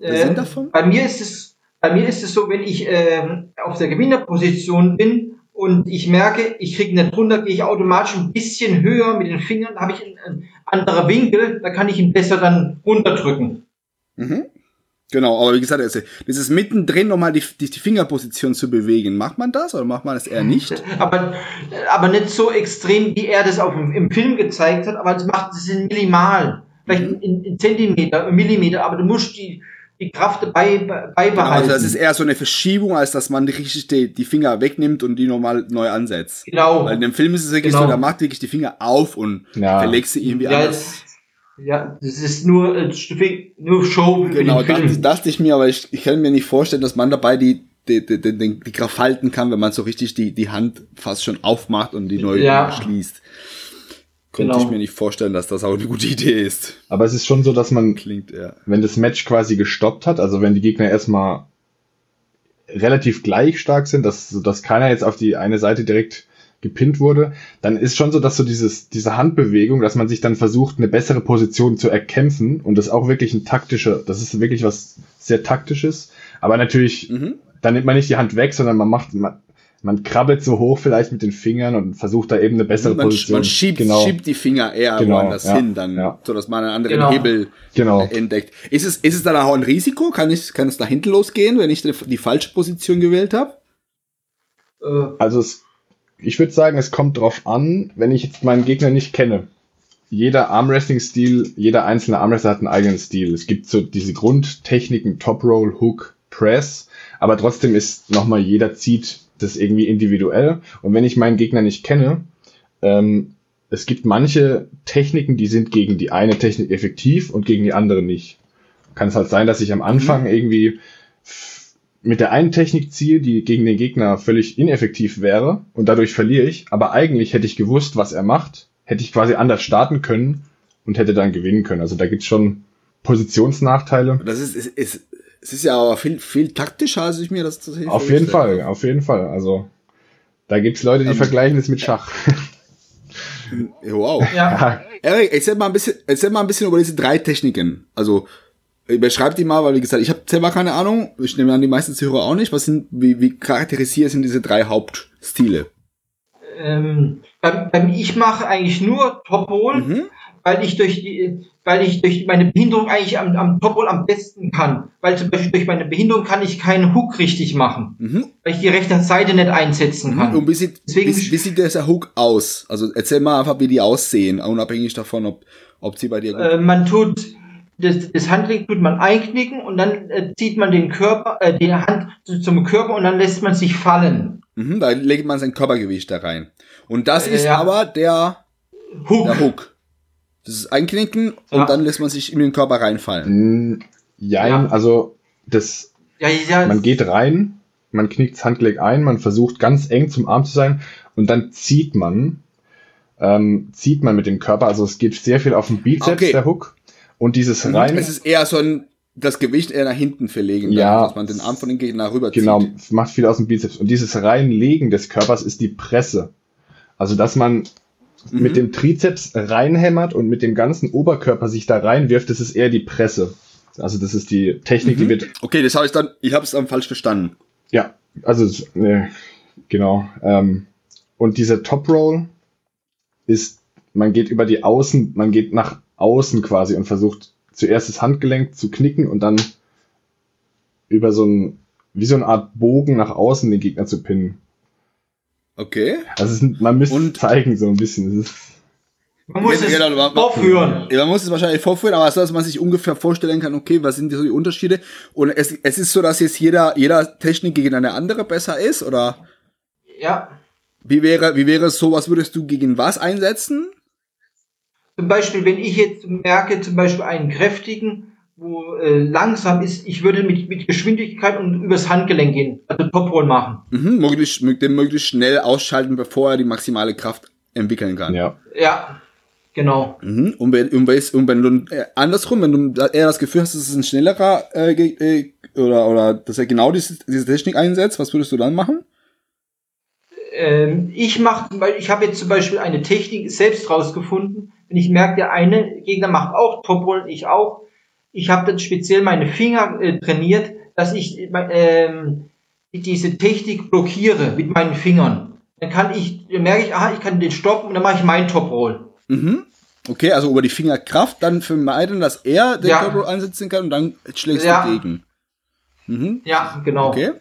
Speaker 1: der Sinn
Speaker 4: Äh,
Speaker 1: davon?
Speaker 4: Bei mir ist es, bei mir ist es so, wenn ich ähm, auf der Gewinnerposition bin und ich merke, ich kriege nicht runter, gehe ich automatisch ein bisschen höher mit den Fingern, habe ich einen, einen anderen Winkel, da kann ich ihn besser dann runterdrücken.
Speaker 1: Mhm. Genau, aber wie gesagt, also, dieses mittendrin nochmal die, die, die Fingerposition zu bewegen, macht man das oder macht man das eher nicht?
Speaker 4: Aber, aber nicht so extrem, wie er das auf dem, im Film gezeigt hat, aber es macht es in Millimal, vielleicht
Speaker 1: Mhm.
Speaker 4: in, in Zentimeter, Millimeter, aber du musst die, die Kraft dabei be- beibehalten.
Speaker 1: Also das ist eher so eine Verschiebung, als dass man richtig die, die Finger wegnimmt und die nochmal neu ansetzt.
Speaker 4: genau.
Speaker 1: Weil in dem Film ist es wirklich
Speaker 4: Genau.
Speaker 1: so, da macht wirklich die Finger auf und
Speaker 2: Ja.
Speaker 1: verlegt sie irgendwie
Speaker 4: Ja,
Speaker 1: anders.
Speaker 4: Ja, das ist nur, äh, nur Show für
Speaker 1: Genau,
Speaker 4: Film.
Speaker 1: dachte, dachte ich mir, aber ich, ich kann mir nicht vorstellen, dass man dabei die, die, die, die, die, die Kraft halten kann, wenn man so richtig die, die Hand fast schon aufmacht und die neu
Speaker 4: Ja.
Speaker 1: schließt. Konnte
Speaker 4: Genau.
Speaker 1: ich mir nicht vorstellen, dass das auch eine gute Idee ist.
Speaker 2: Aber es ist schon so, dass man,
Speaker 1: Klingt, ja.
Speaker 2: wenn das Match quasi gestoppt hat, also wenn die Gegner erstmal relativ gleich stark sind, dass, dass keiner jetzt auf die eine Seite direkt gepinnt wurde, dann ist schon so, dass so dieses, diese Handbewegung, dass man sich dann versucht, eine bessere Position zu erkämpfen und das auch wirklich ein taktischer, das ist wirklich was sehr taktisches, aber natürlich,
Speaker 1: Mhm.
Speaker 2: dann nimmt man nicht die Hand weg, sondern man macht, man, man krabbelt so hoch vielleicht mit den Fingern und versucht da eben eine bessere
Speaker 1: man,
Speaker 2: Position.
Speaker 1: man schiebt,
Speaker 2: genau,
Speaker 1: schiebt die Finger eher
Speaker 2: Genau,
Speaker 1: woanders
Speaker 2: ja,
Speaker 1: hin, dann,
Speaker 2: ja.
Speaker 1: so dass man einen anderen
Speaker 4: Genau.
Speaker 1: Hebel
Speaker 2: genau.
Speaker 1: entdeckt. Ist es, ist es dann auch ein Risiko? Kann ich, kann es da hinten losgehen, wenn ich die, die falsche Position gewählt habe?
Speaker 2: Also es, ich würde sagen, es kommt drauf an, wenn ich jetzt meinen Gegner nicht kenne. Jeder Armwrestling-Stil, jeder einzelne Armwrestler hat einen eigenen Stil. Es gibt so diese Grundtechniken, Top Roll, Hook, Press, aber trotzdem ist nochmal jeder zieht das irgendwie individuell. Und wenn ich meinen Gegner nicht kenne, ähm, es gibt manche Techniken, die sind gegen die eine Technik effektiv und gegen die andere nicht. Kann es halt sein, dass ich am Anfang irgendwie f- mit der einen Technik ziehe, die gegen den Gegner völlig ineffektiv wäre und dadurch verliere ich, aber eigentlich hätte ich gewusst, was er macht, hätte ich quasi anders starten können und hätte dann gewinnen können. Also da gibt's schon Positionsnachteile.
Speaker 1: Das ist, ist, ist, es ist ja aber viel, viel taktischer, als ich mir das tatsächlich
Speaker 2: Auf jeden Fall, auf jeden Fall. Also da gibt's Leute, die
Speaker 1: Ähm,
Speaker 2: vergleichen es mit Schach.
Speaker 1: Wow.
Speaker 4: ja,
Speaker 1: Erik, erzähl mal ein bisschen, erzähl mal ein bisschen über diese drei Techniken. Also, beschreib die mal, weil wie gesagt, ich habe selber keine Ahnung. Ich nehme an, die meisten Zuhörer auch nicht. Was sind, wie, wie charakterisiert sind diese drei Hauptstile?
Speaker 4: ähm, ich mache eigentlich nur Top Roll,
Speaker 1: Mhm.
Speaker 4: weil ich durch die, weil ich durch meine Behinderung eigentlich am, am Top Roll am besten kann. Weil zum Beispiel durch meine Behinderung kann ich keinen Hook richtig machen,
Speaker 1: Mhm.
Speaker 4: weil ich die rechte Seite nicht einsetzen kann.
Speaker 1: Und wie sieht,
Speaker 4: Deswegen-
Speaker 1: wie, wie sieht dieser Hook aus? Also erzähl mal einfach, wie die aussehen, unabhängig davon, ob, ob sie bei dir
Speaker 4: Äh, man tut das, das Handgelenk tut man einknicken und dann äh, zieht man den Körper, äh, die Hand zu, zum Körper und dann lässt man sich fallen.
Speaker 1: Mhm, da legt man sein Körpergewicht da rein. Und das
Speaker 4: Äh,
Speaker 1: ist
Speaker 4: ja.
Speaker 1: aber der,
Speaker 4: Hook.
Speaker 1: der Hook. Das ist Einknicken und
Speaker 4: Ja.
Speaker 1: dann lässt man sich in den Körper reinfallen.
Speaker 2: Jein,
Speaker 4: Ja.
Speaker 2: also das,
Speaker 4: Ja, ja,
Speaker 2: man geht rein, man knickt das Handgelenk ein, man versucht ganz eng zum Arm zu sein und dann zieht man, ähm, zieht man mit dem Körper, also es geht sehr viel auf den Bizeps,
Speaker 1: Okay.
Speaker 2: der Hook. Und dieses rein,
Speaker 1: Es ist eher so ein, das Gewicht eher nach hinten verlegen, dann,
Speaker 2: Ja.
Speaker 1: dass man den Arm von den Gegner rüber
Speaker 2: genau, macht viel aus dem Bizeps. Und dieses Reinlegen des Körpers ist die Presse. Also, dass man
Speaker 1: Mhm.
Speaker 2: mit dem Trizeps reinhämmert und mit dem ganzen Oberkörper sich da reinwirft, das ist eher die Presse. Also, das ist die Technik, die
Speaker 1: Mhm.
Speaker 2: wird
Speaker 1: Okay, das habe ich dann, ich habe es dann falsch verstanden.
Speaker 2: Ja, also ne, genau. Ähm, und dieser Top Roll ist, man geht über die Außen, man geht nach außen quasi und versucht zuerst das Handgelenk zu knicken und dann über so ein wie so eine Art Bogen nach außen den Gegner zu pinnen.
Speaker 1: Okay.
Speaker 2: Also es ist, man müsste
Speaker 1: Und-
Speaker 2: zeigen so ein bisschen. Es ist,
Speaker 4: Man muss
Speaker 1: Ja,
Speaker 4: es
Speaker 1: genau, man-
Speaker 4: vorführen.
Speaker 1: Man muss es wahrscheinlich vorführen, aber so, dass man sich ungefähr vorstellen kann, okay, was sind so die Unterschiede? Und es, es ist so, dass jetzt jeder, jeder Technik gegen eine andere besser ist, oder
Speaker 4: Ja.
Speaker 1: wie wäre, wie wäre es so, was würdest du gegen was einsetzen?
Speaker 4: Zum Beispiel, wenn ich jetzt merke, zum Beispiel einen kräftigen, wo äh, langsam ist, ich würde mit, mit Geschwindigkeit und übers Handgelenk gehen, also Toproll machen.
Speaker 1: Mhm, möglichst, den möglichst schnell ausschalten, bevor er die maximale Kraft entwickeln kann.
Speaker 2: ja.
Speaker 4: Ja, genau.
Speaker 1: Mhm. Und, wenn, und, wenn, und wenn du äh, andersrum, wenn du eher das Gefühl hast, dass es ein schnellerer äh, äh, oder, oder dass er genau diese, diese Technik einsetzt, was würdest du dann machen?
Speaker 4: Ähm, ich mache, ich habe jetzt zum Beispiel eine Technik selbst rausgefunden. Wenn ich merke, der eine Gegner macht auch Toprollen, ich auch. Ich habe dann speziell meine Finger äh, trainiert, dass ich äh, diese Technik blockiere mit meinen Fingern. Dann kann ich, dann merke ich, aha, ich kann den stoppen und dann mache ich meinen Toproll.
Speaker 1: Mhm. Okay, also über die Fingerkraft dann vermeiden, dass er den
Speaker 4: Ja.
Speaker 1: Turbo einsetzen kann und dann schlägst
Speaker 4: Ja.
Speaker 1: du gegen. Mhm.
Speaker 4: Ja, genau.
Speaker 1: Okay.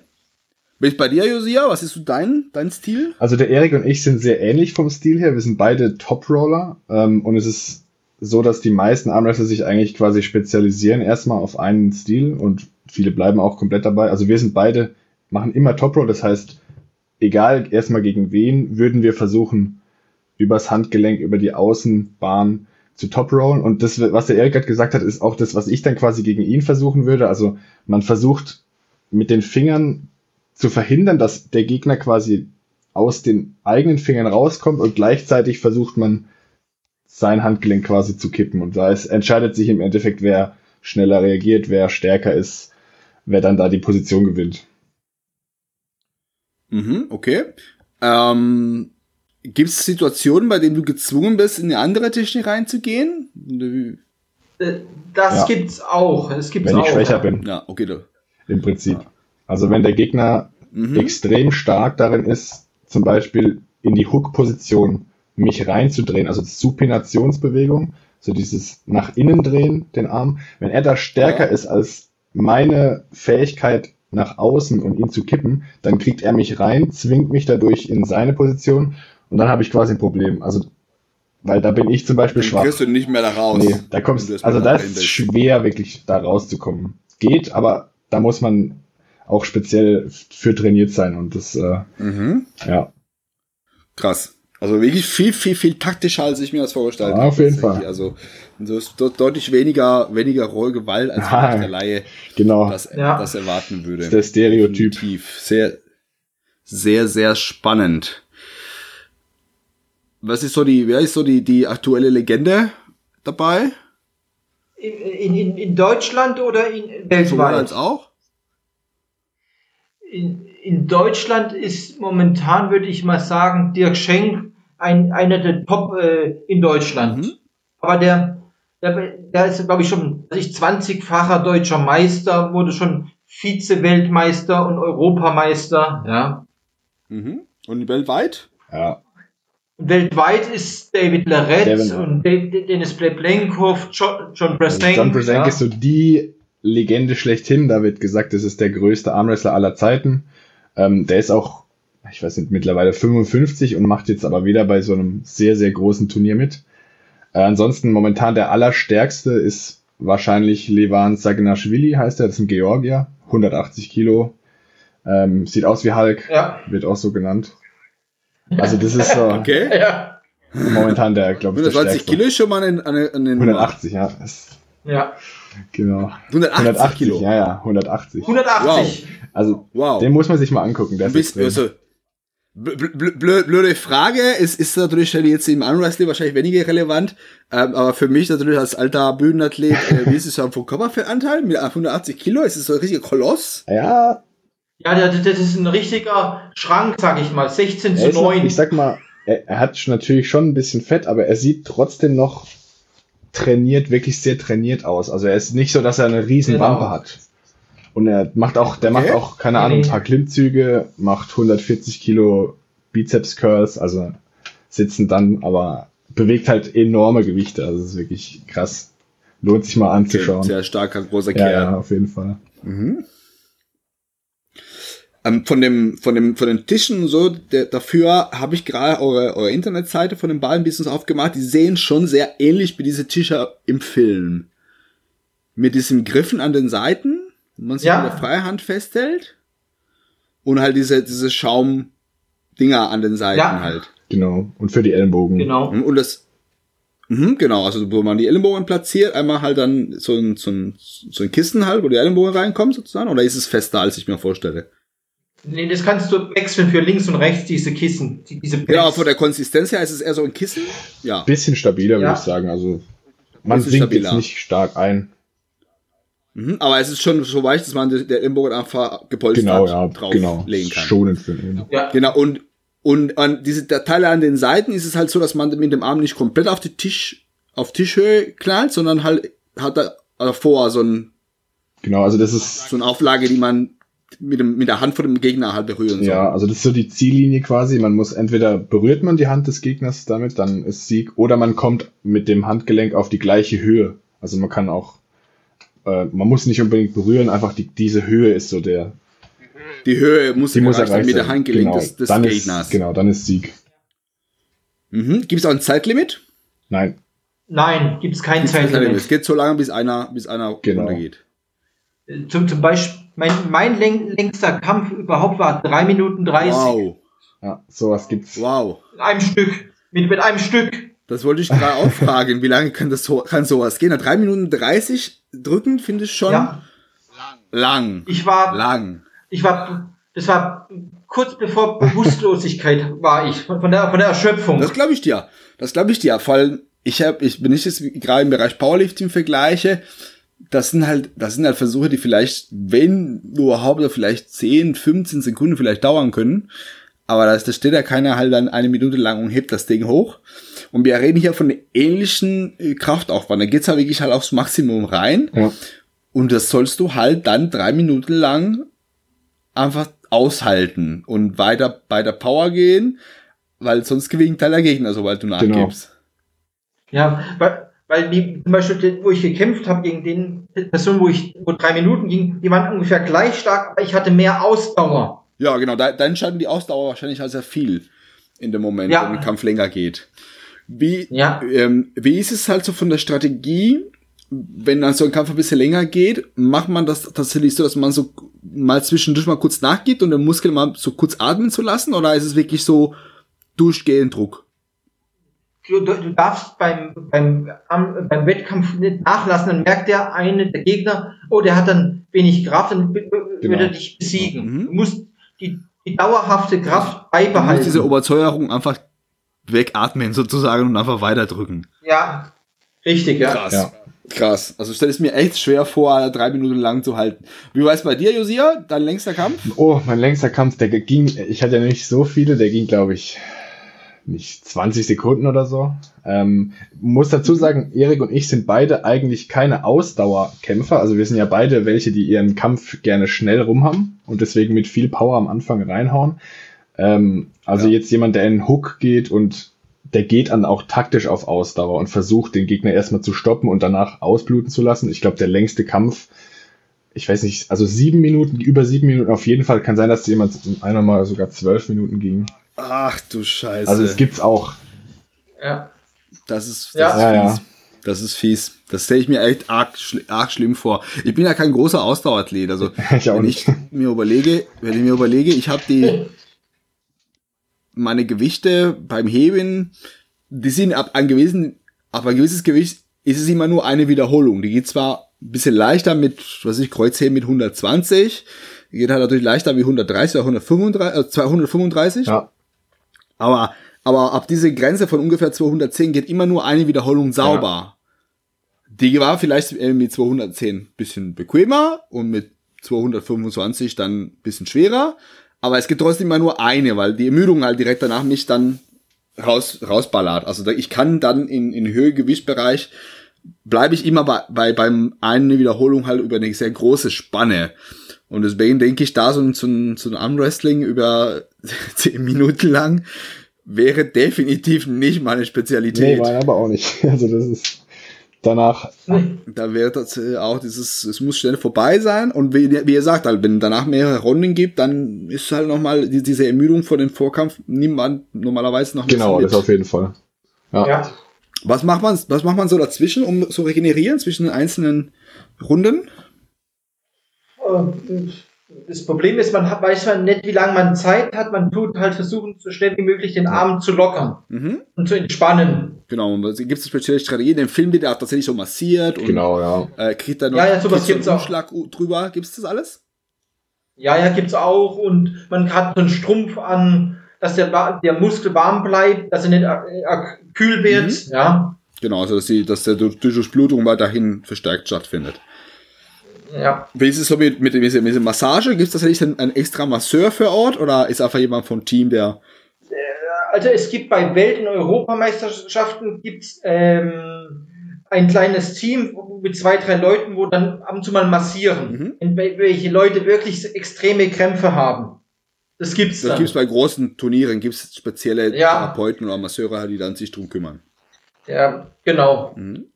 Speaker 1: Bin ich bei dir, Josia? Was ist so dein, dein Stil?
Speaker 2: Also der Erik und ich sind sehr ähnlich vom Stil her. Wir sind beide Top-Roller ähm, und es ist so, dass die meisten Armwrestler sich eigentlich quasi spezialisieren erstmal auf einen Stil und viele bleiben auch komplett dabei. Also wir sind beide, machen immer Top-Roll, das heißt, egal erstmal gegen wen, würden wir versuchen, übers Handgelenk, über die Außenbahn zu Top-Rollen. Und das, was der Erik gerade gesagt hat, ist auch das, was ich dann quasi gegen ihn versuchen würde. Also man versucht mit den Fingern zu verhindern, dass der Gegner quasi aus den eigenen Fingern rauskommt und gleichzeitig versucht man sein Handgelenk quasi zu kippen. Und da ist, entscheidet sich im Endeffekt, wer schneller reagiert, wer stärker ist, wer dann da die Position gewinnt.
Speaker 1: Mhm, okay. Ähm, Gibt es Situationen, bei denen du gezwungen bist, in eine andere Technik reinzugehen?
Speaker 4: Äh, Das
Speaker 2: Ja.
Speaker 4: gibt's auch. Das gibt's
Speaker 2: Wenn
Speaker 4: auch.
Speaker 2: ich schwächer bin,
Speaker 1: Ja, okay. Du.
Speaker 2: im Prinzip. Also wenn der Gegner
Speaker 1: Mhm.
Speaker 2: extrem stark darin ist, zum Beispiel in die Hook-Position mich reinzudrehen, also Supinationsbewegung, so dieses nach innen drehen, den Arm. Wenn er da stärker
Speaker 1: Ja.
Speaker 2: ist als meine Fähigkeit nach außen und ihn zu kippen, dann kriegt er mich rein, zwingt mich dadurch in seine Position und dann habe ich quasi ein Problem. Also, weil da bin ich zum Beispiel
Speaker 1: Dann
Speaker 2: schwach.
Speaker 1: kriegst du nicht mehr da raus.
Speaker 2: Nee, da kommst
Speaker 1: du
Speaker 2: also da ist schwer, wirklich da rauszukommen. Geht, aber da muss man auch speziell für trainiert sein und das, äh,
Speaker 1: Mhm.
Speaker 2: ja.
Speaker 1: Krass. Also wirklich viel, viel, viel taktischer, als ich mir das vorgestellt
Speaker 2: Ja,
Speaker 1: habe.
Speaker 2: auf jeden. Fall.
Speaker 1: Also so ist deutlich weniger, weniger rohe Gewalt, als
Speaker 2: Ah,
Speaker 1: vielleicht der Laie
Speaker 2: Genau.
Speaker 1: das,
Speaker 4: Ja.
Speaker 1: das erwarten würde.
Speaker 2: Das ist der Stereotyp.
Speaker 1: Definitiv. Sehr, sehr, sehr spannend. Was ist so die, wer ist so die, die aktuelle Legende dabei?
Speaker 4: In, in, in Deutschland oder in
Speaker 1: Sowohl
Speaker 4: weltweit?
Speaker 1: als auch?
Speaker 4: In, in Deutschland ist momentan, würde ich mal sagen, Dirk Schenk ein, einer der Top äh, in Deutschland.
Speaker 1: Mhm.
Speaker 4: Aber der, der, der ist, glaube ich, schon also ich 20-facher deutscher Meister, wurde schon Vize-Weltmeister und Europameister. Ja.
Speaker 1: Mhm. Und weltweit?
Speaker 2: Ja.
Speaker 4: Und weltweit ist David
Speaker 2: David-
Speaker 4: und David, Dennis Pleplenkov, John, John Brestank.
Speaker 2: John Bresank
Speaker 4: ja.
Speaker 2: ist so die Legende schlechthin. Da wird gesagt, das ist der größte Armwrestler aller Zeiten. Ähm, der ist auch, ich weiß nicht, mittlerweile 55 und macht jetzt aber wieder bei so einem sehr, sehr großen Turnier mit. Äh, ansonsten momentan der allerstärkste ist wahrscheinlich Levan Sagnashvili, heißt er, das ist ein Georgier, 180 Kilo. Ähm, sieht aus wie Hulk,
Speaker 4: Ja.
Speaker 2: wird auch so genannt. Also das ist so
Speaker 1: Okay.
Speaker 4: Ja.
Speaker 2: momentan der, glaube ich, der
Speaker 1: 120
Speaker 2: stärkste.
Speaker 1: Kilo ist schon mal eine, eine, eine
Speaker 2: 180, ja.
Speaker 4: Ja.
Speaker 2: Genau.
Speaker 1: 180,
Speaker 2: 180,
Speaker 1: Kilo.
Speaker 2: ja, ja, 180.
Speaker 4: 180.
Speaker 2: Also,
Speaker 1: Wow.
Speaker 2: den muss man sich mal angucken. Ist
Speaker 1: bist, also, bl- bl- blö- blöde Frage, ist, ist natürlich jetzt im Unwrestling wahrscheinlich weniger relevant, ähm, aber für mich natürlich als alter Bühnenathlet, äh, wie ist es ja vom Körperfettanteil mit 180 Kilo? Ist es so ein richtiger Koloss?
Speaker 2: ja,
Speaker 4: Ja, das, das ist ein richtiger Schrank, sag ich mal. 16
Speaker 2: er
Speaker 4: zu
Speaker 2: ist noch,
Speaker 4: 9.
Speaker 2: ich sag mal, er, er hat natürlich schon ein bisschen Fett, aber er sieht trotzdem noch trainiert, wirklich sehr trainiert aus. Also er ist nicht so, dass er eine riesen
Speaker 4: Genau.
Speaker 2: Wampe hat. Und er macht auch, der
Speaker 1: Okay.
Speaker 2: macht auch, keine Ahnung, ein paar Klimmzüge, macht 140 Kilo Bizeps Curls, also sitzen dann, aber bewegt halt enorme Gewichte. Also es ist wirklich krass. Lohnt sich mal
Speaker 1: Okay,
Speaker 2: anzuschauen.
Speaker 1: sehr starker, großer
Speaker 2: ja,
Speaker 1: Kerl.
Speaker 2: ja, auf jeden Fall.
Speaker 1: Mhm. Ähm, von dem, von dem, von den Tischen und so, der, dafür habe ich gerade eure, eure Internetseite von dem Ballenbusiness aufgemacht. Die sehen schon sehr ähnlich wie diese Tische im Film. Mit diesen Griffen an den Seiten, wo man sich
Speaker 4: Ja.
Speaker 1: mit der Freihand festhält. Und halt diese, diese Schaumdinger an den Seiten
Speaker 4: Ja.
Speaker 1: halt.
Speaker 2: Genau. Und für die Ellenbogen.
Speaker 4: Genau.
Speaker 1: Mhm, Und das, mhm, genau, also wo man die Ellenbogen platziert, einmal halt dann so ein, so ein, so ein Kissen halt, wo die Ellenbogen reinkommen sozusagen, oder ist es fester, als ich mir vorstelle?
Speaker 4: Nee, das kannst du wechseln für links und rechts, diese Kissen. Die, diese
Speaker 1: Ja, von der Konsistenz her ist es eher so ein Kissen. Ja.
Speaker 2: Bisschen stabiler,
Speaker 4: Ja.
Speaker 2: würde ich sagen. Also man sinkt
Speaker 1: stabiler.
Speaker 2: jetzt nicht stark ein.
Speaker 1: Mhm, aber es ist schon so weich, dass man der Ellenbogen einfach gepolstert
Speaker 2: Genau, ja,
Speaker 1: drauf
Speaker 2: genau.
Speaker 1: legen kann.
Speaker 2: Schonend für den
Speaker 4: ja.
Speaker 1: Genau, und, und an diese Teile an den Seiten ist es halt so, dass man mit dem Arm nicht komplett auf die Tisch, auf Tischhöhe knallt, sondern halt hat da davor so, ein,
Speaker 2: Genau, also das ist
Speaker 1: so eine Auflage, die man mit, dem, mit der Hand von dem Gegner halt berühren soll.
Speaker 2: Ja, also das ist so die Ziellinie quasi. Man muss entweder berührt man die Hand des Gegners damit, dann ist Sieg, oder man kommt mit dem Handgelenk auf die gleiche Höhe. Also man kann auch, äh, man muss nicht unbedingt berühren, einfach die, diese Höhe ist so der,
Speaker 1: Die Höhe muss,
Speaker 2: die muss
Speaker 1: erreicht
Speaker 2: erreicht
Speaker 1: mit der
Speaker 2: sein.
Speaker 1: Handgelenk
Speaker 2: genau.
Speaker 1: des, des
Speaker 2: dann
Speaker 1: Gegners.
Speaker 2: Ist, genau, dann ist Sieg.
Speaker 1: Mhm. Gibt es auch ein Zeitlimit?
Speaker 2: Nein,
Speaker 4: Nein, gibt es kein
Speaker 1: Gibt's kein
Speaker 4: Zeitlimit.
Speaker 1: Es geht so lange, bis einer, bis einer
Speaker 2: Genau.
Speaker 1: runtergeht.
Speaker 4: Zum, zum Beispiel, mein, mein läng, längster Kampf überhaupt war 3 Minuten 30.
Speaker 1: Wow.
Speaker 2: ja, sowas gibt's.
Speaker 1: Wow.
Speaker 4: In einem Stück. Mit, mit einem Stück.
Speaker 1: Das wollte ich gerade auch fragen. Wie lange kann das so, kann sowas gehen? Na, 3 Minuten 30 drücken finde ich schon
Speaker 4: Ja.
Speaker 1: lang.
Speaker 4: Ich war,
Speaker 1: Lang.
Speaker 4: ich war, das war kurz bevor Bewusstlosigkeit war ich, von von der, von der Erschöpfung.
Speaker 1: Das glaube ich dir. Das glaube ich dir. Vor allem, ich habe, ich bin nicht jetzt gerade im Bereich Powerlifting vergleiche. Das sind halt, das sind halt Versuche, die vielleicht, wenn überhaupt, oder vielleicht 10, 15 Sekunden vielleicht dauern können. Aber da, ist- da steht ja keiner halt dann eine Minute lang und hebt das Ding hoch. Und wir reden hier von einem ähnlichen äh, Kraftaufwand. Da geht's halt wirklich halt aufs Maximum rein.
Speaker 2: Ja.
Speaker 1: Und das sollst du halt dann drei Minuten lang einfach aushalten und weiter bei der Power gehen, weil sonst gewinnt halt der Gegner, sobald du
Speaker 2: Genau.
Speaker 1: nachgibst.
Speaker 4: Ja, weil, weil die, zum Beispiel, wo ich gekämpft habe gegen den Personen, wo ich, wo drei Minuten ging, die waren ungefähr gleich stark, aber ich hatte mehr Ausdauer.
Speaker 1: Ja, genau, da, dann entscheiden die Ausdauer wahrscheinlich halt sehr viel in dem Moment,
Speaker 4: Ja.
Speaker 1: wenn der Kampf länger geht. Wie,
Speaker 4: Ja.
Speaker 1: ähm, wie ist es halt so von der Strategie, wenn dann so ein Kampf ein bisschen länger geht, macht man das tatsächlich so, dass man so mal zwischendurch mal kurz nachgibt und den Muskel mal so kurz atmen zu lassen, oder ist es wirklich so durchgehend Druck?
Speaker 4: Du, du, darfst beim, beim, am, beim Wettkampf nicht nachlassen, dann merkt der eine, der Gegner, oh, der hat dann wenig Kraft, dann
Speaker 2: Genau.
Speaker 4: wird er dich besiegen.
Speaker 1: Mhm.
Speaker 4: Du musst die, die dauerhafte Kraft
Speaker 1: Du musst
Speaker 4: beibehalten.
Speaker 1: diese Obersäuerung einfach wegatmen sozusagen und einfach weiterdrücken.
Speaker 4: ja, richtig, ja.
Speaker 1: Krass.
Speaker 2: Ja.
Speaker 1: Krass. Also stell es mir echt schwer vor, drei Minuten lang zu halten. Wie war es bei dir, Josia? Dein längster Kampf?
Speaker 2: Oh, mein längster Kampf, der ging, ich hatte ja nicht so viele, der ging, glaube ich, nicht 20 Sekunden oder so. Ähm, muss dazu sagen, Erik und ich sind beide eigentlich keine Ausdauerkämpfer. Also wir sind ja beide welche, die ihren Kampf gerne schnell rum haben und deswegen mit viel Power am Anfang reinhauen. Ähm, also
Speaker 1: Ja.
Speaker 2: jetzt jemand, der in den Hook geht und der geht dann auch taktisch auf Ausdauer und versucht, den Gegner erstmal zu stoppen und danach ausbluten zu lassen. Ich glaube, der längste Kampf, ich weiß nicht, also sieben Minuten, über sieben Minuten auf jeden Fall. Kann sein, dass jemand einer mal sogar zwölf Minuten ging.
Speaker 1: Ach du Scheiße.
Speaker 2: Also es gibt's auch.
Speaker 4: ja.
Speaker 1: das ist, das
Speaker 4: Ja.
Speaker 1: ist
Speaker 2: Ja, ja.
Speaker 1: fies. Das ist fies. Das stelle ich mir echt arg, arg schlimm vor. Ich bin ja kein großer Ausdauerathlet. Also
Speaker 2: Ich auch
Speaker 1: wenn
Speaker 2: nicht.
Speaker 1: ich mir überlege, wenn ich mir überlege, ich habe die meine Gewichte beim Heben, die sind ab ein gewissen, ab ein gewisses Gewicht ist es immer nur eine Wiederholung. Die geht zwar ein bisschen leichter mit, was weiß ich, Kreuzheben mit 120, die geht halt natürlich leichter wie 130 oder 135, äh, 235.
Speaker 2: Ja,
Speaker 1: Aber, aber ab diese Grenze von ungefähr 210 geht immer nur eine Wiederholung sauber. Die war vielleicht äh, mit 210 bisschen bequemer und mit 225 dann bisschen schwerer. Aber es geht trotzdem immer nur eine, weil die Ermüdung halt direkt danach mich dann raus, rausballert. Also ich kann dann in, in Höhe-Gewichtbereich bleibe ich immer bei, bei beim eine Wiederholung halt über eine sehr große Spanne. Und deswegen denke ich, da so ein, so ein, so ein Armwrestling über zehn Minuten lang wäre definitiv nicht meine Spezialität.
Speaker 2: nee, meine aber auch nicht. Also das ist danach.
Speaker 1: Da wäre das äh, auch dieses, es muss schnell vorbei sein. Und wie, wie ihr sagt, halt, wenn danach mehrere Runden gibt, dann ist halt nochmal die, diese Ermüdung vor dem Vorkampf niemand normalerweise noch
Speaker 2: Genau, das auf jeden Fall.
Speaker 4: Ja. ja.
Speaker 1: Was macht man, was macht man so dazwischen, um zu regenerieren zwischen den einzelnen Runden?
Speaker 4: Äh, das Problem ist, man hat, weiß man nicht, wie lange man Zeit hat. Man tut halt versuchen, so schnell wie möglich den Arm zu lockern mhm. und zu entspannen.
Speaker 1: Genau, gibt es spezielle Strategien. Den Film wird er tatsächlich so massiert und
Speaker 2: genau, ja.
Speaker 1: äh, kriegt dann
Speaker 4: noch ja, ja, sowas
Speaker 1: gibt's so einen Umschlag auch. drüber. Gibt es das alles?
Speaker 4: Ja, ja, gibt's auch. Und man hat so einen Strumpf an, dass der, der Muskel warm bleibt, dass er nicht äh, kühl wird. Mhm. Ja.
Speaker 1: Genau, also dass, die, dass der Durchblutung weiterhin verstärkt stattfindet.
Speaker 4: Ja.
Speaker 1: Wie ist es so mit, mit, mit, mit Massage? Gibt es tatsächlich einen, einen extra Masseur für Ort oder ist einfach jemand vom Team, der.
Speaker 4: Äh, also es gibt bei Welt- und Europameisterschaften gibt's, ähm, ein kleines Team mit zwei, drei Leuten, wo dann ab und zu mal massieren, mhm. welche Leute wirklich extreme Krämpfe haben. Das gibt's
Speaker 1: Das
Speaker 4: dann.
Speaker 1: gibt's bei großen Turnieren, gibt's spezielle ja. Therapeuten oder Masseure, die dann sich drum kümmern.
Speaker 4: Ja, genau. Mhm.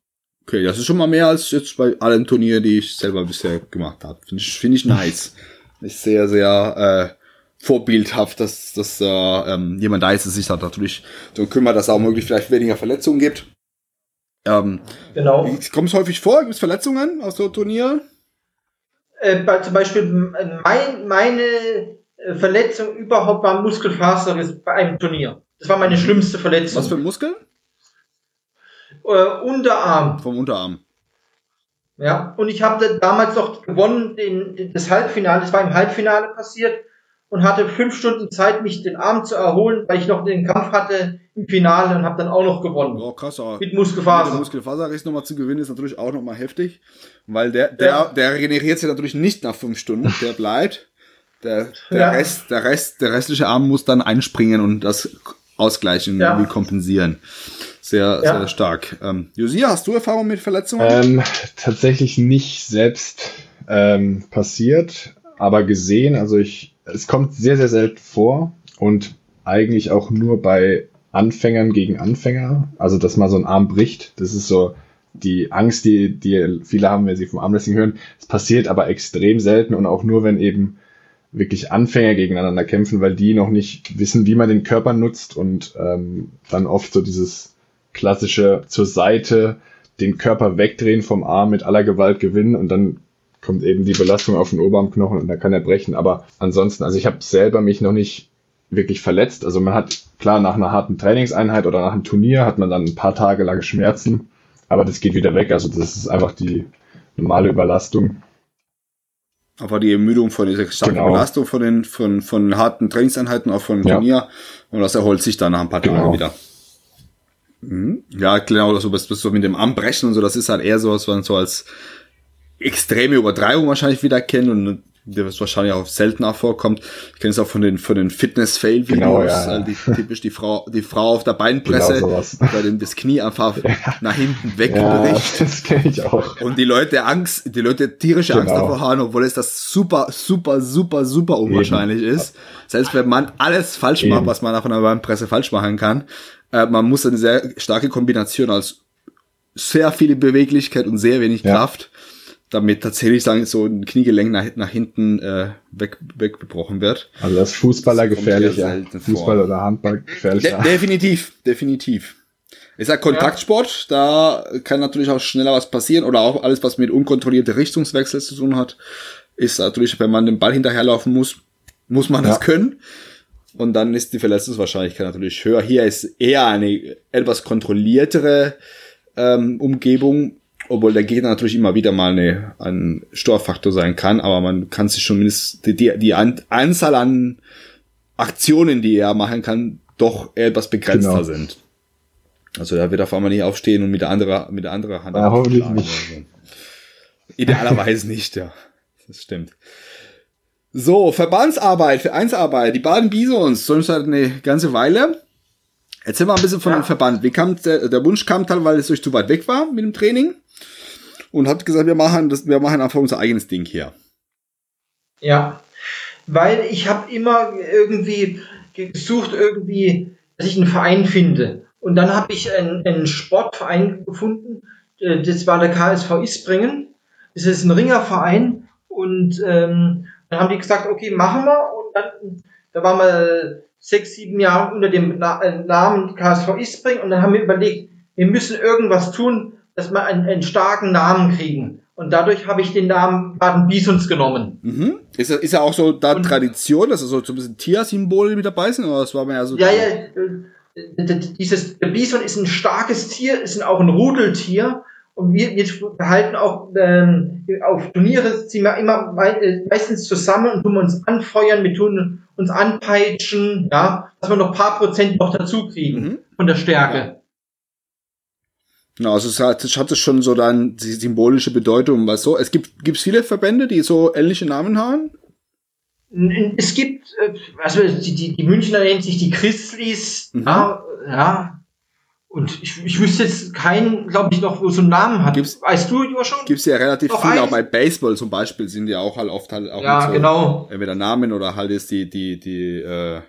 Speaker 1: Okay, das ist schon mal mehr als jetzt bei allen Turnieren, die ich selber bisher gemacht habe. Finde ich, finde ich nice. ist sehr, sehr äh, vorbildhaft, dass, dass äh, ähm, jemand da ist, der sich da natürlich darum kümmert, dass es auch möglich vielleicht weniger Verletzungen gibt. Ähm,
Speaker 4: genau.
Speaker 1: Kommt es häufig vor? Gibt es Verletzungen aus so Turnieren?
Speaker 4: Äh, bei, zum Beispiel mein, meine äh, Verletzung überhaupt war Muskelfaserriss bei einem Turnier. Das war meine schlimmste Verletzung.
Speaker 1: Was für ein Muskel?
Speaker 4: Äh, Unterarm.
Speaker 1: Vom Unterarm.
Speaker 4: Ja, und ich habe damals noch gewonnen, den, den, das Halbfinale, das war im Halbfinale passiert und hatte fünf Stunden Zeit, mich den Arm zu erholen, weil ich noch den Kampf hatte im Finale und habe dann auch noch gewonnen.
Speaker 1: Oh, krass, aber
Speaker 4: mit Muskelfaser.
Speaker 1: Mit Muskelfaserriss nochmal zu gewinnen ist natürlich auch nochmal heftig, weil der, der, ja. der regeneriert sich natürlich nicht nach fünf Stunden, der bleibt. Der, der ja. Rest, der Rest, der restliche Arm muss dann einspringen und das ausgleichen, ja. kompensieren. Sehr, ja. sehr stark. Ähm, Josia, hast du Erfahrung mit Verletzungen?
Speaker 2: Ähm, tatsächlich nicht selbst ähm, passiert, aber gesehen. Also ich, es kommt sehr, sehr selten vor und eigentlich auch nur bei Anfängern gegen Anfänger. Also, dass mal so ein Arm bricht, das ist so die Angst, die, die viele haben, wenn sie vom Armwrestling hören. Es passiert aber extrem selten und auch nur, wenn eben wirklich Anfänger gegeneinander kämpfen, weil die noch nicht wissen, wie man den Körper nutzt und ähm, dann oft so dieses klassische zur Seite den Körper wegdrehen vom Arm mit aller Gewalt gewinnen und dann kommt eben die Belastung auf den Oberarmknochen und dann kann er brechen. Aber ansonsten, also ich habe selber mich noch nicht wirklich verletzt. Also man hat klar nach einer harten Trainingseinheit oder nach einem Turnier hat man dann ein paar Tage lang Schmerzen, aber das geht wieder weg. Also das ist einfach die normale Überlastung.
Speaker 1: Aber die Ermüdung von dieser starken genau. Belastung von den von, von harten Trainingseinheiten, auch von Turnier. Ja. Und das erholt sich dann nach ein paar Tagen genau. wieder. Mhm. Ja, genau, das, das, das so mit dem Armbrechen und so, das ist halt eher so, was man so als extreme Übertreibung wahrscheinlich wieder kennt und der was wahrscheinlich auch seltener vorkommt. Ich kenne es auch von den von den Fitness-Fail-Videos, genau, ja, ja. die, typisch die Frau die Frau auf der Beinpresse, genau bei dem das Knie einfach ja. nach hinten wegbricht.
Speaker 2: Ja, das kenne ich auch.
Speaker 1: Und die Leute Angst, die Leute tierische genau. Angst davor haben, obwohl es das super super super super unwahrscheinlich Eben. ist. Selbst wenn man alles falsch Eben. macht, was man auf einer Beinpresse falsch machen kann, äh, man muss eine sehr starke Kombination aus sehr viel Beweglichkeit und sehr wenig Kraft damit tatsächlich sagen, so ein Kniegelenk nach, nach hinten äh, weg, weggebrochen wird.
Speaker 2: Also das Fußballer das gefährlicher. Fußball vor. oder Handball gefährlicher.
Speaker 1: De definitiv, definitiv. Ich sag Kontaktsport, ja. da kann natürlich auch schneller was passieren oder auch alles, was mit unkontrollierter Richtungswechsel zu tun hat, ist natürlich, wenn man den Ball hinterherlaufen muss, muss man ja. das können. Und dann ist die Verletzungswahrscheinlichkeit natürlich höher. Hier ist eher eine etwas kontrolliertere ähm, Umgebung, obwohl der Gegner natürlich immer wieder mal eine, ein Störfaktor sein kann, aber man kann sich schon mindestens die, die, die Anzahl an Aktionen, die er machen kann, doch etwas begrenzter genau. sind. Also er wird auf einmal nicht aufstehen und mit der anderen, mit der anderen Hand.
Speaker 2: Ja, hoffentlich nicht. So.
Speaker 1: Idealerweise nicht, ja. Das stimmt. So, Verbandsarbeit, Vereinsarbeit. Die Baden Bisons, so ist halt eine ganze Weile. Erzähl mal ein bisschen von ja. dem Verband. Wie kam der, der Wunsch kam teilweise, weil es euch zu weit weg war mit dem Training? und hat gesagt, wir machen das, wir machen einfach unser eigenes Ding hier.
Speaker 4: Ja, weil ich habe immer irgendwie gesucht, irgendwie, dass ich einen Verein finde. Und dann habe ich einen, einen Sportverein gefunden, äh, das war der KSV Isbringen. Das ist ein Ringerverein. Und ähm, dann haben die gesagt, okay, machen wir. Und dann, da waren wir sechs, sieben Jahre unter dem Na äh, Namen KSV Isbringen. Und dann haben wir überlegt, wir müssen irgendwas tun, dass wir einen, einen starken Namen kriegen. Und dadurch habe ich den Namen Baden Bisons genommen.
Speaker 1: Mhm. Ist, ist ja auch so da
Speaker 4: Und-
Speaker 1: Tradition, dass so, so ein bisschen Tiersymbole mit dabei sind? Oder das war mir ja so.
Speaker 4: Ja, ja, äh, dieses der Bison ist ein starkes Tier, ist auch ein Rudeltier. Und wir, wir behalten auch ähm, auf Turniere ziehen wir immer äh, meistens zusammen und tun uns anfeuern, wir tun uns anpeitschen, ja, dass wir noch ein paar Prozent noch dazu kriegen
Speaker 1: Mhm.
Speaker 4: von der Stärke.
Speaker 1: Genau, also es hat, es hat schon so dann die symbolische Bedeutung, was so. Es gibt gibt's viele Verbände, die so ähnliche Namen haben.
Speaker 4: Es gibt, also die, die, die Münchner nennt sich die Christlis,
Speaker 1: Mhm.
Speaker 4: ja, ja. Und ich, ich wüsste jetzt keinen, glaube ich, noch, wo so einen Namen hat.
Speaker 1: Gibt's-
Speaker 4: weißt du, Joa, schon?
Speaker 1: Gibt's ja relativ viel, auch bei Baseball zum Beispiel sind die auch halt oft halt auch
Speaker 4: Ja,
Speaker 1: mit so,
Speaker 4: genau.
Speaker 1: entweder Namen oder halt ist die, die, die, äh,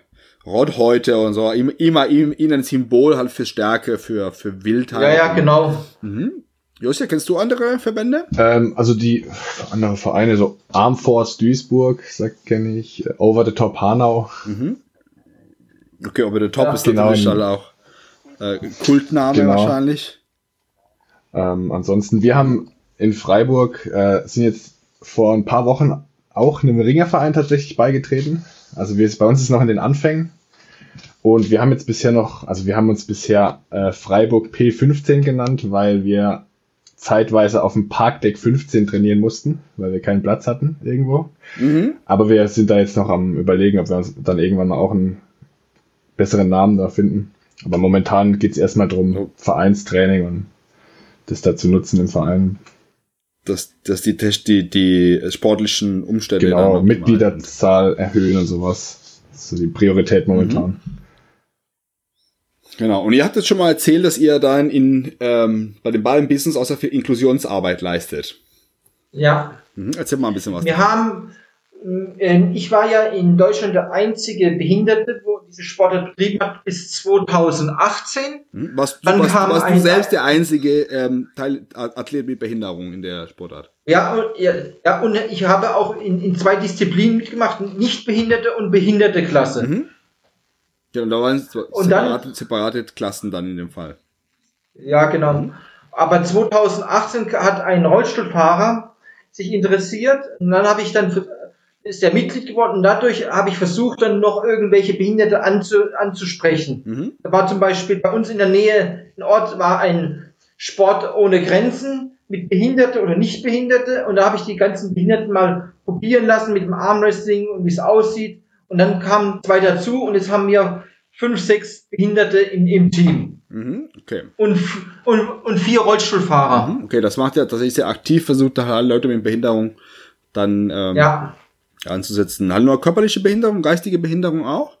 Speaker 1: Rothäute und so, immer, immer ihnen ein Symbol halt für Stärke, für, für Wildheit.
Speaker 4: Ja, ja, genau.
Speaker 1: Mhm. Josia, kennst du andere Verbände?
Speaker 2: Ähm, also die andere Vereine, so Arm Force Duisburg, sagt kenne ich, äh, Over the Top Hanau.
Speaker 1: Mhm. Okay, aber der Top
Speaker 4: Ja,
Speaker 1: ist
Speaker 2: genau.
Speaker 1: natürlich halt auch äh, Kultname
Speaker 2: Genau.
Speaker 1: wahrscheinlich.
Speaker 2: Ähm, ansonsten, wir haben in Freiburg, äh, sind jetzt vor ein paar Wochen auch einem Ringerverein tatsächlich beigetreten. Also wir, bei uns ist noch in den Anfängen. Und wir haben jetzt bisher noch, also wir haben uns bisher äh, Freiburg P15 genannt, weil wir zeitweise auf dem Parkdeck 15 trainieren mussten, weil wir keinen Platz hatten irgendwo.
Speaker 1: Mhm.
Speaker 2: Aber wir sind da jetzt noch am überlegen, ob wir uns dann irgendwann mal auch einen besseren Namen da finden. Aber momentan geht's erstmal drum, Vereinstraining und das da zu nutzen im Verein.
Speaker 1: Dass, dass die, Test- die, die sportlichen Umstände
Speaker 2: Genau, Mitgliederzahl erhöhen und sowas. Das ist so die Priorität momentan.
Speaker 1: Genau. Und ihr habt jetzt schon mal erzählt, dass ihr dann in, ähm, bei dem Ball im Business außer für Inklusionsarbeit leistet.
Speaker 4: Ja,
Speaker 1: Mhm. Erzähl mal ein bisschen was.
Speaker 4: wir haben, ich war ja in Deutschland der einzige Behinderte, wo diese Sportart betrieben hat, bis 2018.
Speaker 1: Mhm. Was,
Speaker 4: Dann
Speaker 1: was,
Speaker 4: kam
Speaker 1: warst du selbst der einzige ähm, Teil, Athlet mit Behinderung in der Sportart?
Speaker 4: Ja, und, ja, ja, und ich habe auch in, in zwei Disziplinen mitgemacht, Nichtbehinderte und Behinderte Klasse.
Speaker 1: Mhm. Genau, da waren
Speaker 4: Und dann-
Speaker 1: separate, separate Klassen dann in dem Fall.
Speaker 4: Ja, genau. Aber 2018 hat ein Rollstuhlfahrer sich interessiert und dann habe ich dann ist er Mitglied geworden und dadurch habe ich versucht, dann noch irgendwelche Behinderte anzu, anzusprechen.
Speaker 1: Mhm.
Speaker 4: Da war zum Beispiel bei uns in der Nähe ein Ort, war ein Sport ohne Grenzen mit Behinderte oder Nichtbehinderte und da habe ich die ganzen Behinderten mal probieren lassen mit dem Armwrestling und wie es aussieht und dann kamen zwei dazu und jetzt haben wir fünf, sechs Behinderte im, im Team
Speaker 1: Mhm. Okay.
Speaker 4: und, und, und vier Rollstuhlfahrer.
Speaker 1: Mhm. Okay, das macht ja tatsächlich sehr aktiv versucht, da Leute mit Behinderung dann ähm,
Speaker 4: Ja,
Speaker 1: anzusetzen. Halt nur körperliche Behinderung, geistige Behinderung auch?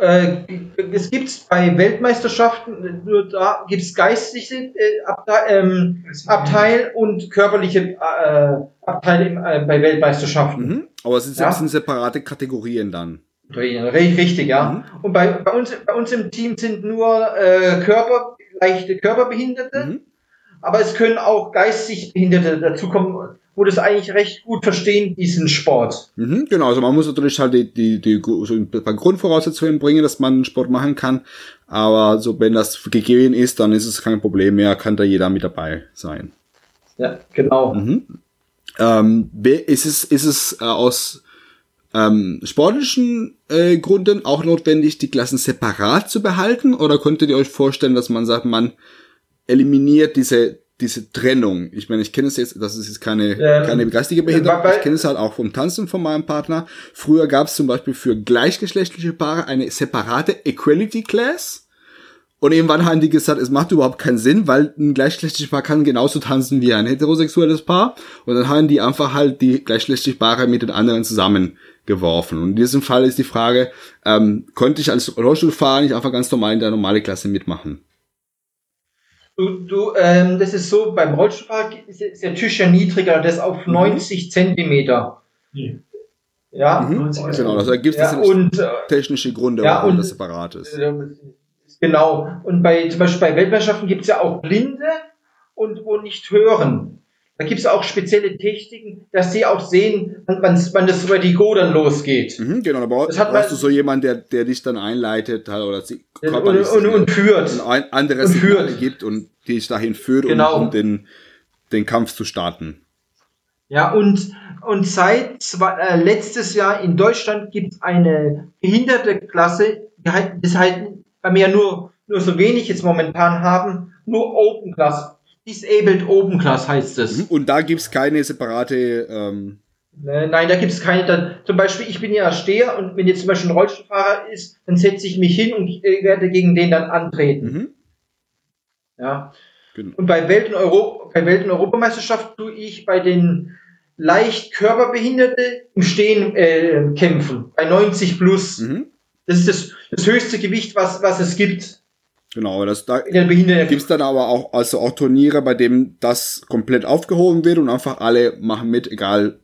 Speaker 4: äh, es gibt bei Weltmeisterschaften, nur da gibt es geistige äh, Abteil, ähm, Abteil und körperliche äh, Abteile im, äh, bei Weltmeisterschaften.
Speaker 1: Mhm. Aber es sind,
Speaker 4: Ja.
Speaker 1: sind separate Kategorien dann.
Speaker 4: Ri- Richtig, ja.
Speaker 1: Mhm.
Speaker 4: Und bei, bei, uns, bei uns im Team sind nur äh, Körper, leichte Körperbehinderte,
Speaker 1: Mhm.
Speaker 4: aber es können auch geistig Behinderte dazukommen, wo das eigentlich recht gut verstehen, diesen Sport.
Speaker 1: Mhm, genau, also man muss natürlich halt die, die, die so ein paar Grundvoraussetzungen bringen, dass man Sport machen kann. Aber so, wenn das gegeben ist, dann ist es kein Problem mehr, kann da jeder mit dabei sein.
Speaker 4: Ja, genau.
Speaker 1: Mhm. Ähm, ist es, ist es äh, aus ähm, sportlichen äh, Gründen auch notwendig, die Klassen separat zu behalten? Oder könntet ihr euch vorstellen, dass man sagt, man eliminiert diese, diese Trennung? Ich meine, ich kenne es jetzt, das ist jetzt keine,
Speaker 4: Ähm,
Speaker 1: keine geistige Behinderung, ich kenne es halt auch vom Tanzen von meinem Partner. Früher gab es zum Beispiel für gleichgeschlechtliche Paare eine separate Equality Class. Und irgendwann haben die gesagt, es macht überhaupt keinen Sinn, weil ein gleichgeschlechtliches Paar kann genauso tanzen wie ein heterosexuelles Paar. Und dann haben die einfach halt die gleichgeschlechtlichen Paare mit den anderen zusammengeworfen. Und in diesem Fall ist die Frage, ähm, könnte ich als Rollstuhlfahrer nicht einfach ganz normal in der normale Klasse mitmachen?
Speaker 4: Du, du, ähm, das ist so, beim Rollstuhlfahrer ist der Tisch ja niedriger, das auf 90 Zentimeter. Ja,
Speaker 1: Mhm.
Speaker 3: 90 ist
Speaker 1: Genau, also da gibt es
Speaker 4: ja und äh,
Speaker 1: technische Gründe,
Speaker 4: Ja,
Speaker 1: warum
Speaker 4: und-
Speaker 1: das separat ist.
Speaker 4: äh, genau. Und bei zum Beispiel bei Weltmeisterschaften gibt es ja auch Blinde und wo nicht hören. Da gibt es auch spezielle Techniken, dass sie auch sehen, wann, wann das Vertigo dann losgeht.
Speaker 1: Mhm, genau, da
Speaker 4: Das hat
Speaker 1: brauchst du so jemanden, der, der dich dann einleitet halt, oder sie
Speaker 4: Und, und, und führt.
Speaker 1: und ein andere
Speaker 4: und führt.
Speaker 1: gibt und dich dahin führt,
Speaker 4: Genau.
Speaker 1: um, um den, den Kampf zu starten.
Speaker 4: Ja, und, und seit zwei, äh, letztes Jahr in Deutschland gibt es eine behinderte Klasse, die halt, das halt, wir ja nur, nur so wenig jetzt momentan haben, nur Open Class. Disabled Open Class heißt es.
Speaker 1: Mhm, Und da gibt's keine separate, ähm,
Speaker 4: Äh, Nein, da gibt es keine. Dann, zum Beispiel, ich bin ja Steher und wenn jetzt zum Beispiel ein Rollstuhlfahrer ist, dann setze ich mich hin und äh, werde gegen den dann antreten.
Speaker 1: mhm,
Speaker 4: Ja.
Speaker 1: genau.
Speaker 4: Und bei Welt- und, Euro bei Welt- und Europameisterschaft tue ich bei den leicht Körperbehinderte im Stehen äh, kämpfen. Bei 90 plus.
Speaker 1: Mhm,
Speaker 4: Das ist das, das höchste Gewicht, was, was es gibt
Speaker 1: genau, das, da gibt's dann aber auch, also auch Turniere, bei dem das komplett aufgehoben wird und einfach alle machen mit, egal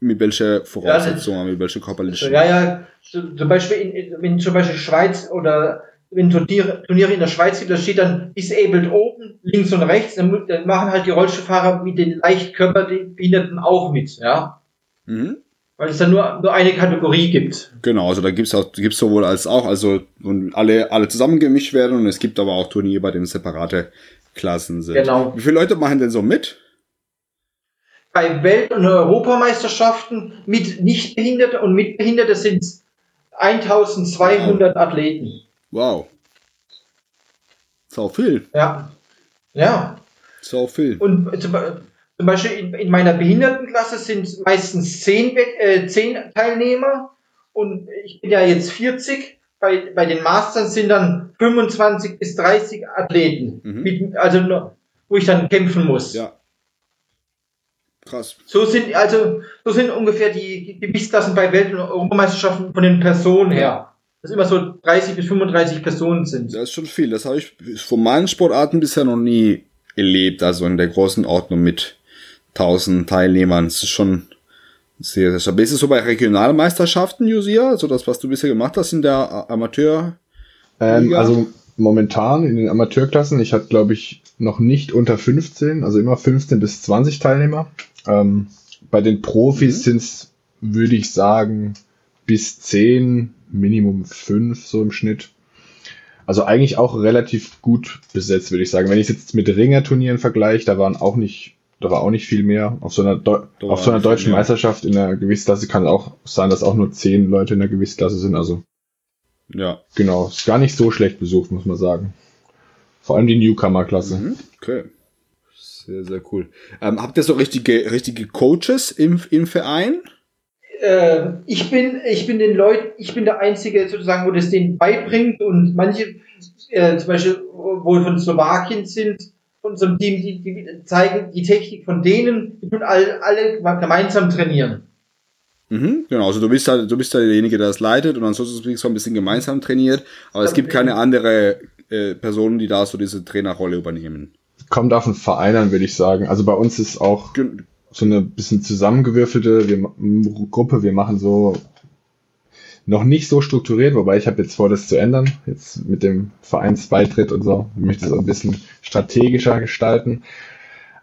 Speaker 1: mit welcher Voraussetzungen, mit welcher körperlichen.
Speaker 4: Ja, ja, zu- zum Beispiel, in, wenn zum Beispiel Schweiz oder wenn Turniere, Turniere in der Schweiz gibt, da steht dann Disabled Open, links und rechts, dann, dann machen halt die Rollstuhlfahrer mit den leicht körperbehinderten auch mit, ja.
Speaker 1: Mhm.
Speaker 4: Weil es dann nur, nur eine Kategorie gibt.
Speaker 1: Genau, also da gibt's auch gibt's sowohl als auch, also und alle alle zusammengemischt werden und es gibt aber auch Turniere, bei denen separate Klassen sind.
Speaker 4: Genau.
Speaker 1: Wie viele Leute machen denn so mit?
Speaker 4: Bei Welt- und Europameisterschaften mit Nichtbehinderte und mit Behinderte sind es 1200 Athleten.
Speaker 1: Wow. So viel,
Speaker 4: Ja. Ja.
Speaker 1: so viel.
Speaker 4: Und zum, Be- zum Beispiel in, in meiner Behindertenklasse sind meistens zehn, äh, zehn Teilnehmer und ich bin ja jetzt 40. Bei, bei den Masters sind dann 25 bis 30 Athleten,
Speaker 1: Mhm.
Speaker 4: mit, also wo ich dann kämpfen muss.
Speaker 1: Ja. Krass.
Speaker 4: So sind also so sind ungefähr die Gewichtsklassen bei Welt- und Europameisterschaften von den Personen her. Dass immer so 30 bis 35 Personen sind.
Speaker 1: Das ist schon viel. Das habe ich von meinen Sportarten bisher noch nie erlebt. Also in der großen Ordnung mit 1000 Teilnehmern. Das ist schon sehr, sehr stabil. Ist es so bei Regionalmeisterschaften, Josia? Also das, was du bisher gemacht hast in der Amateur?
Speaker 2: Ähm, also momentan in den Amateurklassen, ich hatte glaube ich noch nicht unter 15, also immer 15 bis 20 Teilnehmer. Ähm, bei den Profis
Speaker 1: Mhm.
Speaker 2: sind's, würde ich sagen, bis 10, Minimum 5 so im Schnitt. Also eigentlich auch relativ gut besetzt, würde ich sagen. Wenn ich jetzt mit Ringerturnieren vergleiche, da waren auch nicht, da war auch nicht viel mehr. Auf so einer, Deu auf so einer deutschen. Meisterschaft in der Gewichtsklasse kann auch sein, dass auch nur 10 Leute in der Gewichtsklasse sind. Also
Speaker 1: Ja.
Speaker 2: Genau, ist gar nicht so schlecht besucht, muss man sagen. Vor allem die Newcomer-Klasse.
Speaker 1: Mhm. Okay. Sehr, sehr cool. Ähm, habt ihr so richtige, richtige Coaches im, im Verein?
Speaker 4: Äh, ich bin, ich bin den Leuten, ich bin der Einzige sozusagen, wo das denen beibringt und manche, äh, zum Beispiel, wo von Slowakien sind, von unserem Team, die, die zeigen die Technik von denen, die tun alle, alle gemeinsam trainieren.
Speaker 1: Mhm, genau, also du bist halt, du bist halt derjenige, der das leitet und ansonsten bist du ein bisschen gemeinsam trainiert, aber es gibt keine andere äh, Personen, die da so diese Trainerrolle übernehmen.
Speaker 2: Kommt auf den Verein an, würde ich sagen. Also bei uns ist auch so eine bisschen zusammengewürfelte wir, Gruppe. Wir machen so noch nicht so strukturiert, wobei ich habe jetzt vor, das zu ändern. Jetzt mit dem Vereinsbeitritt und so. Ich möchte es ein bisschen strategischer gestalten.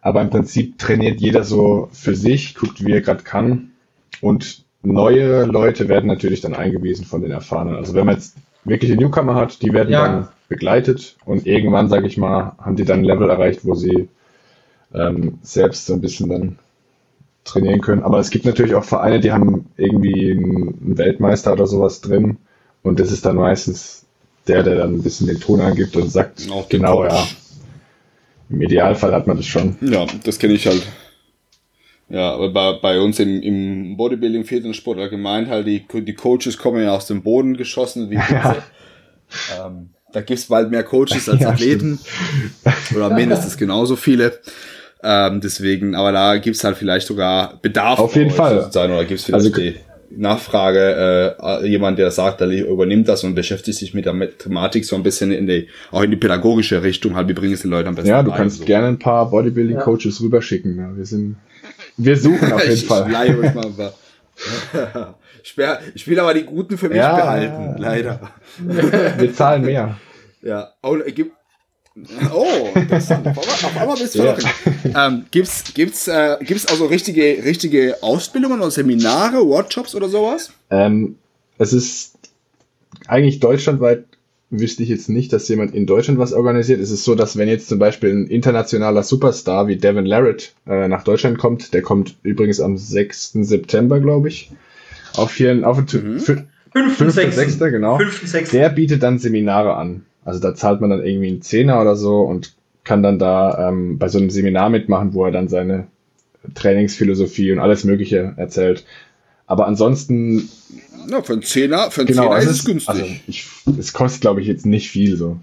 Speaker 2: Aber im Prinzip trainiert jeder so für sich, guckt, wie er gerade kann. Und neue Leute werden natürlich dann eingewiesen von den Erfahrenen. Also wenn man jetzt wirkliche Newcomer hat, die werden
Speaker 4: Ja.
Speaker 2: dann begleitet und irgendwann, sage ich mal, haben die dann ein Level erreicht, wo sie ähm, selbst so ein bisschen dann trainieren können. Aber es gibt natürlich auch Vereine, die haben irgendwie einen Weltmeister oder sowas drin und das ist dann meistens der, der dann ein bisschen den Ton angibt und sagt, genau,
Speaker 1: Coach.
Speaker 2: ja. Im Idealfall hat man das schon.
Speaker 1: Ja, das kenne ich halt. Ja, aber bei, bei uns im, im Bodybuilding, Fitnesssport allgemein halt, die, die Coaches kommen ja aus dem Boden geschossen, wie Pilze. ähm, da gibt's bald mehr Coaches als
Speaker 2: Ja,
Speaker 1: Athleten. Oder mindestens genauso viele. Ähm, deswegen, aber da gibt's halt vielleicht sogar Bedarf.
Speaker 2: Auf jeden Fall.
Speaker 1: sozusagen, Oder gibt's vielleicht
Speaker 2: Also-
Speaker 1: die Nachfrage, äh, jemand, der sagt, der übernimmt das und beschäftigt sich mit der Thematik so ein bisschen in die, auch in die pädagogische Richtung, halt, wie bringen es den Leuten am besten
Speaker 2: Ja, du kannst
Speaker 1: so.
Speaker 2: gerne ein paar Bodybuilding-Coaches rüberschicken. Ja, wir sind, wir suchen auf jeden
Speaker 1: ich,
Speaker 2: Fall.
Speaker 1: Ich, mal ein paar. ich, wär, ich will aber die Guten für mich
Speaker 2: Ja,
Speaker 1: behalten,
Speaker 2: ja.
Speaker 1: leider.
Speaker 2: Wir zahlen mehr.
Speaker 1: Ja, und, äh, gibt, Oh, interessant. Auf einmal bist du
Speaker 2: Ja.
Speaker 1: ja. ähm, Gibt's, gibt's, äh, gibt's also richtige, richtige Ausbildungen oder Seminare, Workshops oder sowas?
Speaker 2: Ähm, es ist eigentlich deutschlandweit wüsste ich jetzt nicht, dass jemand in Deutschland was organisiert. Es ist so, dass wenn jetzt zum Beispiel ein internationaler Superstar wie Devin Larrett äh, nach Deutschland kommt, der kommt übrigens am 6. September, glaube ich, auf hier auf
Speaker 1: Mhm.
Speaker 2: fün-
Speaker 4: Fünften,
Speaker 2: fünften,
Speaker 4: sechsten.
Speaker 2: sechster, genau.
Speaker 4: Fünften, sechsten.
Speaker 2: Der bietet dann Seminare an. Also da zahlt man dann irgendwie einen Zehner oder so und kann dann da ähm, bei so einem Seminar mitmachen, wo er dann seine Trainingsphilosophie und alles Mögliche erzählt. Aber ansonsten
Speaker 1: Ja, für einen Zehner, für einen
Speaker 2: Genau,
Speaker 1: Zehner
Speaker 2: es
Speaker 1: ist es günstig.
Speaker 2: Also ich, es kostet, glaube ich, jetzt nicht viel so.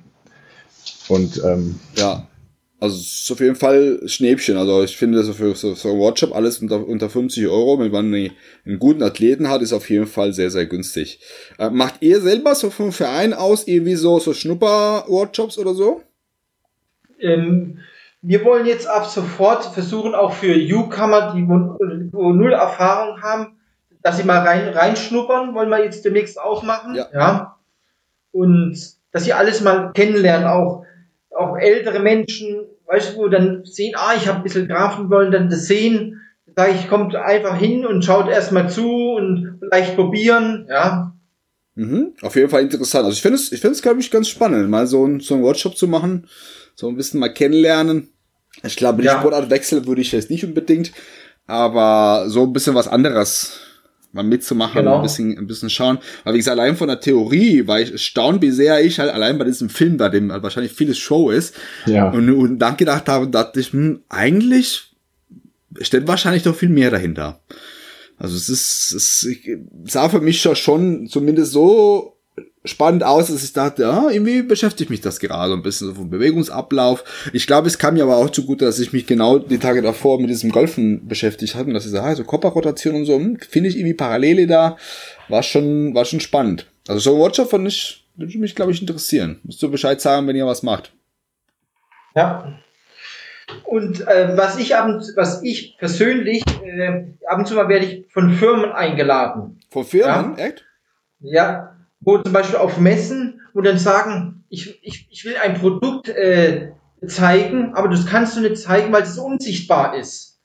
Speaker 2: Und ähm,
Speaker 1: Ja. Also es ist auf jeden Fall Schnäppchen. Also ich finde, so für so, so ein Workshop alles unter, unter 50 Euro, wenn man einen, einen guten Athleten hat, ist auf jeden Fall sehr, sehr günstig. Äh, macht ihr selber so vom Verein aus irgendwie so, so Schnupper-Workshops oder so?
Speaker 4: Ähm, wir wollen jetzt ab sofort versuchen, auch für Newcomer, die wo, null Erfahrung haben, dass sie mal rein, reinschnuppern, wollen wir jetzt demnächst auch machen.
Speaker 1: Ja.
Speaker 4: Und dass sie alles mal kennenlernen, auch, auch ältere Menschen, weißt du, wo dann sehen, ah, ich habe ein bisschen Grafen, wollen dann das sehen. Sage ich, kommt einfach hin und schaut erstmal zu und vielleicht probieren, ja.
Speaker 1: Mhm. Auf jeden Fall interessant. Also ich finde es, ich finde es, glaube ich, ganz spannend, mal so ein, so ein Workshop zu machen, so ein bisschen mal kennenlernen. Ich glaube, die
Speaker 4: Ja.
Speaker 1: Sportart wechseln würde ich jetzt nicht unbedingt, aber so ein bisschen was anderes mal mitzumachen,
Speaker 4: Genau.
Speaker 1: ein bisschen, ein bisschen schauen. Weil wie gesagt, allein von der Theorie war ich erstaunt, wie sehr ich halt allein bei diesem Film, bei dem halt wahrscheinlich vieles Show ist,
Speaker 2: ja,
Speaker 1: und, und dann gedacht habe, dachte ich, hm, eigentlich steckt wahrscheinlich doch viel mehr dahinter. Also es ist, es sah für mich schon zumindest so spannend aus, dass ich dachte, ja, irgendwie beschäftigt mich das gerade so ein bisschen so vom Bewegungsablauf. Ich glaube, es kam mir aber auch zugute, dass ich mich genau die Tage davor mit diesem Golfen beschäftigt hatte und dass ich so, ah, so Körperrotation und so, hm, finde ich irgendwie Parallele da, war schon, war schon spannend. Also so ein Workshop fand ich, würde mich, glaube ich, interessieren. Musst du Bescheid sagen, wenn ihr was macht.
Speaker 4: Ja. Und äh, was ich ab, was ich persönlich äh, ab und zu mal werde ich von Firmen eingeladen.
Speaker 1: Von Firmen, echt?
Speaker 4: Ja, wo zum Beispiel auf Messen, wo dann sagen, ich, ich, ich will ein Produkt äh, zeigen, aber das kannst du nicht zeigen, weil es unsichtbar ist.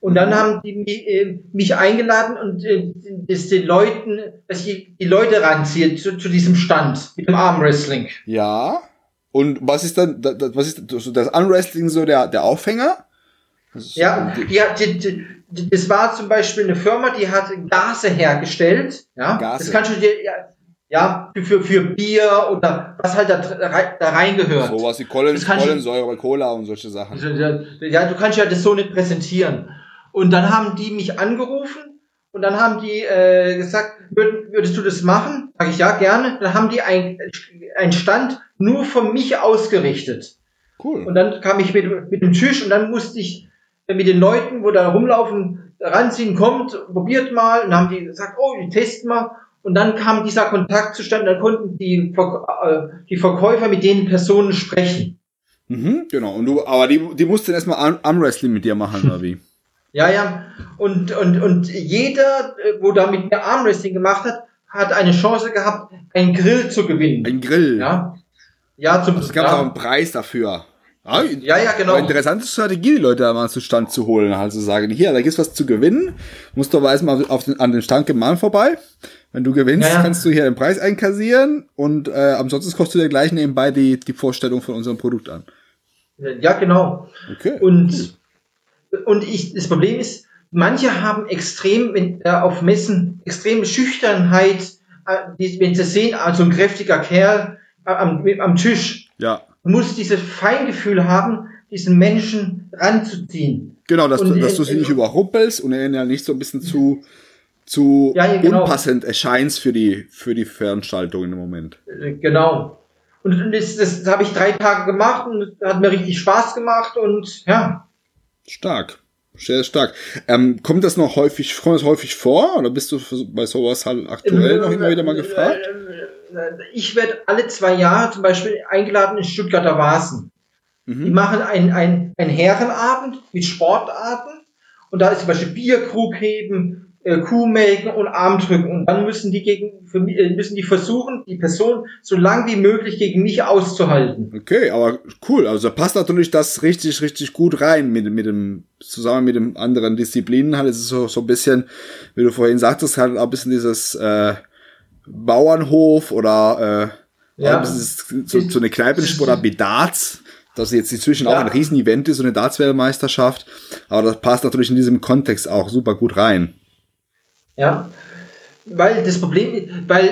Speaker 4: Und dann haben die mich, äh, mich eingeladen und äh, das den Leuten, dass ich die Leute ranziehe zu, zu diesem Stand mit dem Armwrestling.
Speaker 1: Ja. Und was ist dann, da- da- was ist so das Unwrestling so der, der Aufhänger? Das
Speaker 4: Ja, die, die, die, das war zum Beispiel eine Firma, die hat Gase hergestellt. Ja,
Speaker 1: Gase.
Speaker 4: das kannst du dir, ja, ja für, für Bier oder was halt da, da reingehört.
Speaker 1: Sowas wie Kohlen, Kohlensäure, Cola und solche Sachen.
Speaker 4: Ja, du kannst ja das so nicht präsentieren. Und dann haben die mich angerufen und dann haben die äh, gesagt, würd, würdest du das machen? Sag ich ja, gerne. Dann haben die ein, ein Stand nur von mich ausgerichtet.
Speaker 1: Cool.
Speaker 4: Und dann kam ich mit, mit dem Tisch und dann musste ich mit den Leuten, wo da rumlaufen, ranziehen, kommt, probiert mal. Und dann haben die gesagt, oh, die testen mal. Und dann kam dieser Kontakt zustande, dann konnten die, Verk- äh, die Verkäufer mit den Personen sprechen.
Speaker 1: Mhm, genau. Und du, aber die, die mussten erstmal Arm- Armwrestling mit dir machen, oder wie?
Speaker 4: Ja, ja. Und, und, und jeder, äh, wo da mit mir Armwrestling gemacht hat, hat eine Chance gehabt, einen Grill zu gewinnen.
Speaker 1: Ein Grill.
Speaker 4: ja. Ja, zum
Speaker 1: Es gab auch
Speaker 4: ja.
Speaker 1: einen Preis dafür. Ja,
Speaker 4: ja, ja, genau.
Speaker 1: Interessante Strategie, die Leute da mal zu Stand zu holen. Also sagen, hier, da gibt's was zu gewinnen. Musst du aber erstmal auf den, an den Stand gemahlen vorbei. Wenn du gewinnst,
Speaker 4: Ja, ja.
Speaker 1: kannst du hier den Preis einkassieren und äh, ansonsten kostet dir gleich nebenbei die, die Vorstellung von unserem Produkt an.
Speaker 4: Ja, genau.
Speaker 1: Okay.
Speaker 4: Und, und ich, das Problem ist, manche haben extrem wenn, äh, auf Messen extreme Schüchternheit, äh, die, wenn sie sehen, also ein kräftiger Kerl äh, am, am Tisch,
Speaker 1: ja.
Speaker 4: Muss dieses Feingefühl haben, diesen Menschen ranzuziehen.
Speaker 1: Genau, dass,
Speaker 4: Und,
Speaker 1: du, dass du sie
Speaker 4: äh,
Speaker 1: nicht überrumpelst und ihnen ja nicht so ein bisschen zu, zu
Speaker 4: Ja, ja, genau.
Speaker 1: unpassend erscheinst für die, für die Veranstaltung im Moment.
Speaker 4: Äh, Genau. Und das, das habe ich drei Tage gemacht und hat mir richtig Spaß gemacht und ja.
Speaker 1: Stark. Sehr stark. Ähm, kommt das noch häufig, kommt das häufig vor? Oder bist du bei sowas halt aktuell noch immer wieder mal gefragt?
Speaker 4: Ich werde alle zwei Jahre zum Beispiel eingeladen in Stuttgarter Vasen. Die
Speaker 1: Mhm.
Speaker 4: machen ein, ein, ein Herrenabend mit Sportarten und da ist zum Beispiel Bierkrug heben, äh, Kuhmelken und Armdrücken. Und dann müssen die gegen, äh, müssen die versuchen, die Person so lang wie möglich gegen mich auszuhalten.
Speaker 1: Okay, aber cool. Also da passt natürlich das richtig, richtig gut rein mit, mit dem, zusammen mit den anderen Disziplinen. Halt, es ist so, so ein bisschen, wie du vorhin sagtest, halt auch ein bisschen dieses äh, Bauernhof oder äh,
Speaker 4: Ja.
Speaker 1: auch ein bisschen so, so eine Kneipensport wie Darts. Das jetzt inzwischen auch
Speaker 4: Ja.
Speaker 1: ein Riesenevent ist, so eine Darts-Weltmeisterschaft. Aber das passt natürlich in diesem Kontext auch super gut rein.
Speaker 4: Ja. Weil das Problem, weil,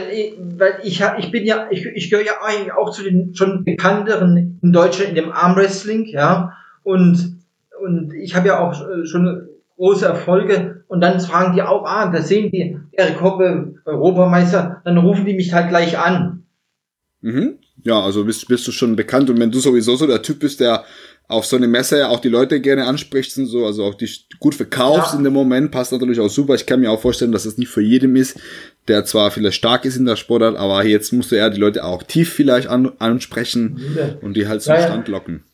Speaker 4: weil ich, ich bin ja, ich, ich gehöre ja eigentlich auch zu den schon bekannteren in Deutschland in dem Armwrestling, ja. Und, und ich habe ja auch äh, schon große Erfolge. Und dann fragen die auch, ah, da sehen die Erik Hoppe, Europameister, dann rufen die mich halt gleich an.
Speaker 1: Mhm. Ja, also bist, bist du schon bekannt und wenn du sowieso so der Typ bist, der auf so eine Messe ja auch die Leute gerne anspricht und so, also auch dich gut verkaufst
Speaker 4: Ja.
Speaker 1: in dem Moment, passt natürlich auch super. Ich kann mir auch vorstellen, dass es nicht für jedem ist, der zwar vielleicht stark ist in der Sportart, aber jetzt musst du eher die Leute auch tief vielleicht an, ansprechen und die halt zum
Speaker 4: Ja, ja.
Speaker 1: Stand locken.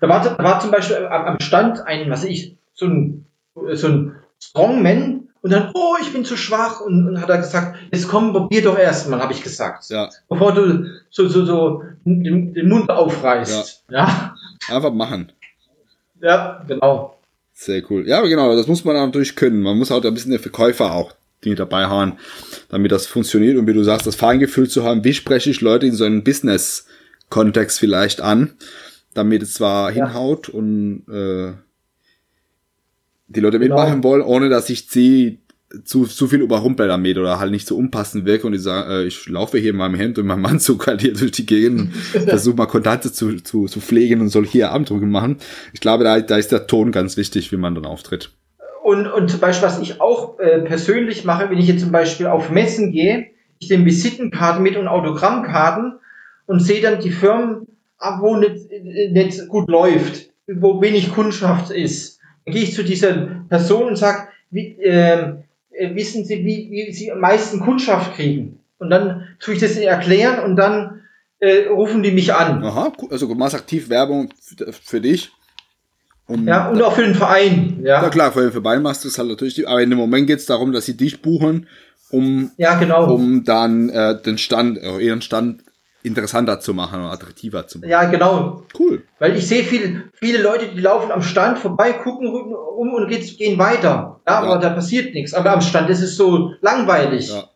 Speaker 4: Da war, da war zum Beispiel am, Stand ein, was ich, so ein, so ein Strongman und dann, oh, ich bin zu schwach und, und hat er gesagt, jetzt komm, probier doch erst mal, habe ich gesagt.
Speaker 1: Ja,
Speaker 4: Bevor du so, so, so den, den Mund aufreißt. Ja.
Speaker 1: einfach machen.
Speaker 4: ja, genau.
Speaker 1: Sehr cool. Ja, genau, das muss man natürlich können. Man muss auch ein bisschen der Verkäufer auch die dabei haben, damit das funktioniert. Und wie du sagst, das Feingefühl zu haben, wie spreche ich Leute in so einem Business-Kontext vielleicht an, damit es zwar
Speaker 4: Ja.
Speaker 1: hinhaut und äh, die Leute
Speaker 4: Genau.
Speaker 1: mitmachen wollen, ohne dass ich sie zu, zu viel überrumpel damit oder halt nicht so unpassend wirke und ich sage, äh, ich laufe hier in meinem Hemd und in meinem Anzug halt hier durch die Gegend versuche mal Kontakte zu, zu, zu pflegen und soll hier Armdrücke machen. Ich glaube, da, da ist der Ton ganz wichtig, wie man dann auftritt.
Speaker 4: Und, und zum Beispiel, was ich auch äh, persönlich mache, wenn ich jetzt zum Beispiel auf Messen gehe, ich nehme Visitenkarten mit und Autogrammkarten und sehe dann die Firmen, ab, wo nicht, äh, nicht gut läuft, wo wenig Kundschaft ist. Dann gehe ich zu dieser Person und sage, wie, ähm, äh, wissen Sie, wie, wie Sie am meisten Kundschaft kriegen? Und dann tue ich das erklären und dann äh, rufen die mich an.
Speaker 1: Aha, cool. also du machst aktiv Werbung für, für dich. Um,
Speaker 4: Ja, und auch für den Verein.
Speaker 1: ja
Speaker 4: Ja,
Speaker 1: klar, für den Verein machst du es halt natürlich, aber in dem Moment geht es darum, dass sie dich buchen, um,
Speaker 4: ja genau.
Speaker 1: um dann äh, den Stand, äh, ihren Stand interessanter zu machen oder attraktiver zu machen.
Speaker 4: Ja, genau.
Speaker 1: Cool.
Speaker 4: Weil ich sehe viele, viele Leute, die laufen am Stand vorbei, gucken um und gehen weiter. Ja, aber
Speaker 1: Ja.
Speaker 4: da passiert nichts. Aber am Stand ist es so langweilig.
Speaker 1: Ja.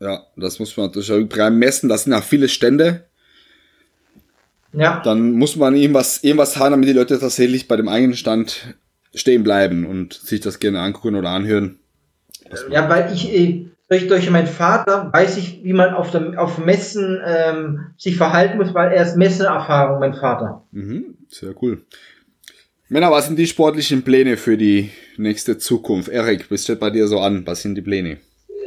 Speaker 1: Ja, das muss man natürlich Messen, das sind ja viele Stände.
Speaker 4: Ja,
Speaker 1: Dann muss man irgendwas, irgendwas haben, damit die Leute tatsächlich bei dem eigenen Stand stehen bleiben und sich das gerne angucken oder anhören.
Speaker 4: ja weil ich äh, durch, durch meinen Vater weiß ich, wie man auf, dem, auf Messen ähm, sich verhalten muss, weil er ist Messenerfahrung, mein Vater.
Speaker 1: Mhm, sehr cool. Männer, was sind die sportlichen Pläne für die nächste Zukunft? Erik, was steht bei dir so an? Was sind die Pläne?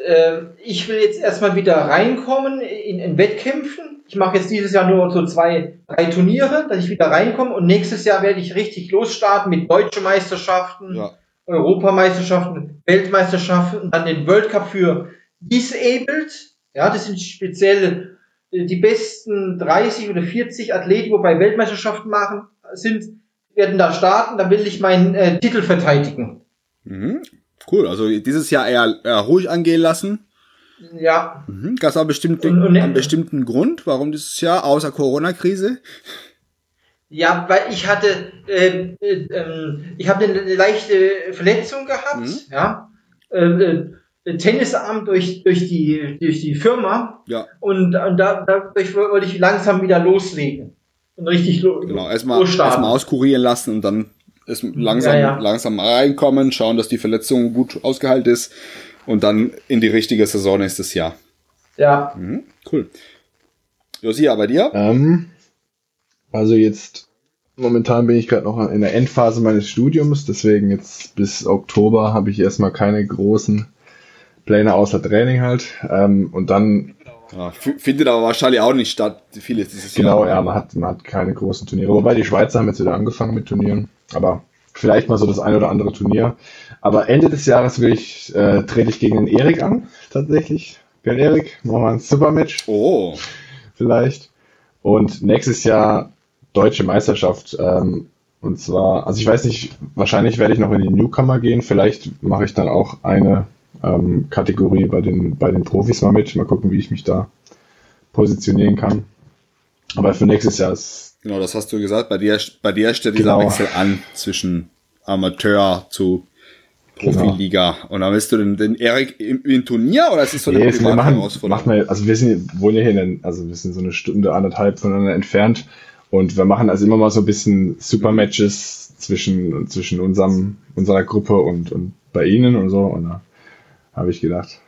Speaker 4: Ähm, ich will jetzt erstmal wieder reinkommen in, in Wettkämpfen. Ich mache jetzt dieses Jahr nur so zwei, drei Turniere, dass ich wieder reinkomme. Und nächstes Jahr werde ich richtig losstarten mit deutsche Meisterschaften.
Speaker 1: Ja.
Speaker 4: Europameisterschaften, Weltmeisterschaften dann den World Cup für Disabled. Ja, das sind speziell äh, die besten 30 oder 40 Athleten, wo bei Weltmeisterschaften machen, sind, werden da starten. Da will ich meinen äh, Titel verteidigen.
Speaker 1: Mhm. Cool, also dieses Jahr eher, eher ruhig angehen lassen.
Speaker 4: Ja,
Speaker 1: Mhm. Gab es auch bestimmt einen bestimmten Grund, warum dieses Jahr, außer Corona-Krise?
Speaker 4: Ja, weil ich hatte, äh, äh, ähm, ich habe eine leichte Verletzung gehabt,
Speaker 1: Mhm.
Speaker 4: ja, äh, äh, Tennisarm durch durch die durch die Firma
Speaker 1: Ja,
Speaker 4: Und, und da, dadurch wollte ich langsam wieder loslegen. Und richtig lo
Speaker 1: genau. Erstmal
Speaker 4: losstarten.
Speaker 1: erstmal auskurieren lassen und dann erst langsam,
Speaker 4: Ja, ja.
Speaker 1: langsam reinkommen, schauen, dass die Verletzung gut ausgeheilt ist und dann in die richtige Saison nächstes Jahr.
Speaker 4: Ja,
Speaker 1: Mhm. Cool. Josia, bei dir?
Speaker 2: Ähm, also jetzt, momentan bin ich gerade noch in der Endphase meines Studiums, deswegen jetzt bis Oktober habe ich erstmal keine großen Pläne außer Training halt. Ähm, und dann,
Speaker 1: Ja, findet aber wahrscheinlich auch nicht statt, vieles dieses
Speaker 2: genau,
Speaker 1: Jahr.
Speaker 2: ja, man hat, man hat keine großen Turniere. Wobei die Schweizer haben jetzt wieder angefangen mit Turnieren, aber vielleicht mal so das ein oder andere Turnier. Aber Ende des Jahres will ich, äh, trete ich gegen den Erik an, tatsächlich. Gell, Erik? Machen wir ein Supermatch.
Speaker 1: Oh,
Speaker 2: vielleicht. Und nächstes Jahr deutsche Meisterschaft. Ähm, Und zwar, also ich weiß nicht, wahrscheinlich werde ich noch in die Newcomer gehen. Vielleicht mache ich dann auch eine ähm, Kategorie bei den, bei den Profis mal mit. Mal gucken, wie ich mich da positionieren kann. Aber für nächstes Jahr ist.
Speaker 1: Genau, das hast du gesagt. Bei dir, bei dir steht dieser
Speaker 2: Genau.
Speaker 1: Wechsel an zwischen Amateur zu Profiliga. Und dann willst du den, den Erik im, im Turnier oder ist es so eine
Speaker 2: Nee, wir machen,
Speaker 1: Privatherausforderung?
Speaker 2: machen wir, also wir sind, wohnen ja hier, in, also wir sind so eine Stunde, anderthalb voneinander entfernt. Und wir machen also immer mal so ein bisschen Supermatches zwischen, zwischen unserem, unserer Gruppe und, und bei ihnen und so. Und da habe ich gedacht,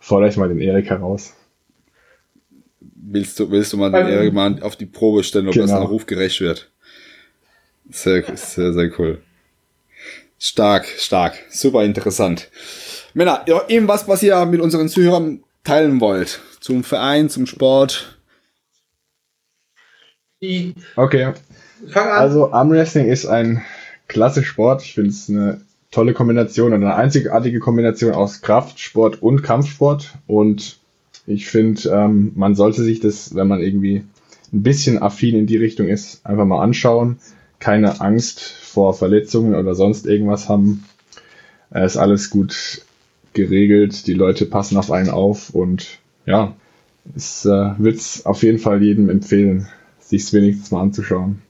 Speaker 2: fordere ich mal den Erik heraus.
Speaker 1: Willst du, willst du mal den
Speaker 4: Beim-
Speaker 1: Erik mal auf die Probe stellen, ob das
Speaker 2: Genau.
Speaker 1: ein Ruf gerecht wird? Sehr, sehr, sehr cool. Stark, stark. Super interessant. Männer, ja, irgendwas, was ihr mit unseren Zuhörern teilen wollt. Zum Verein, zum Sport.
Speaker 4: Die,
Speaker 2: Okay, also Armwrestling ist ein klasse Sport. Ich finde es eine tolle Kombination, eine einzigartige Kombination aus Kraft, Sport und Kampfsport. Und ich finde, ähm, man sollte sich das, wenn man irgendwie ein bisschen affin in die Richtung ist, einfach mal anschauen. Keine Angst vor Verletzungen oder sonst irgendwas haben. Es ist alles gut geregelt, die Leute passen auf einen auf und ja, es äh, wird es auf jeden Fall jedem empfehlen, sich es wenigstens mal anzuschauen.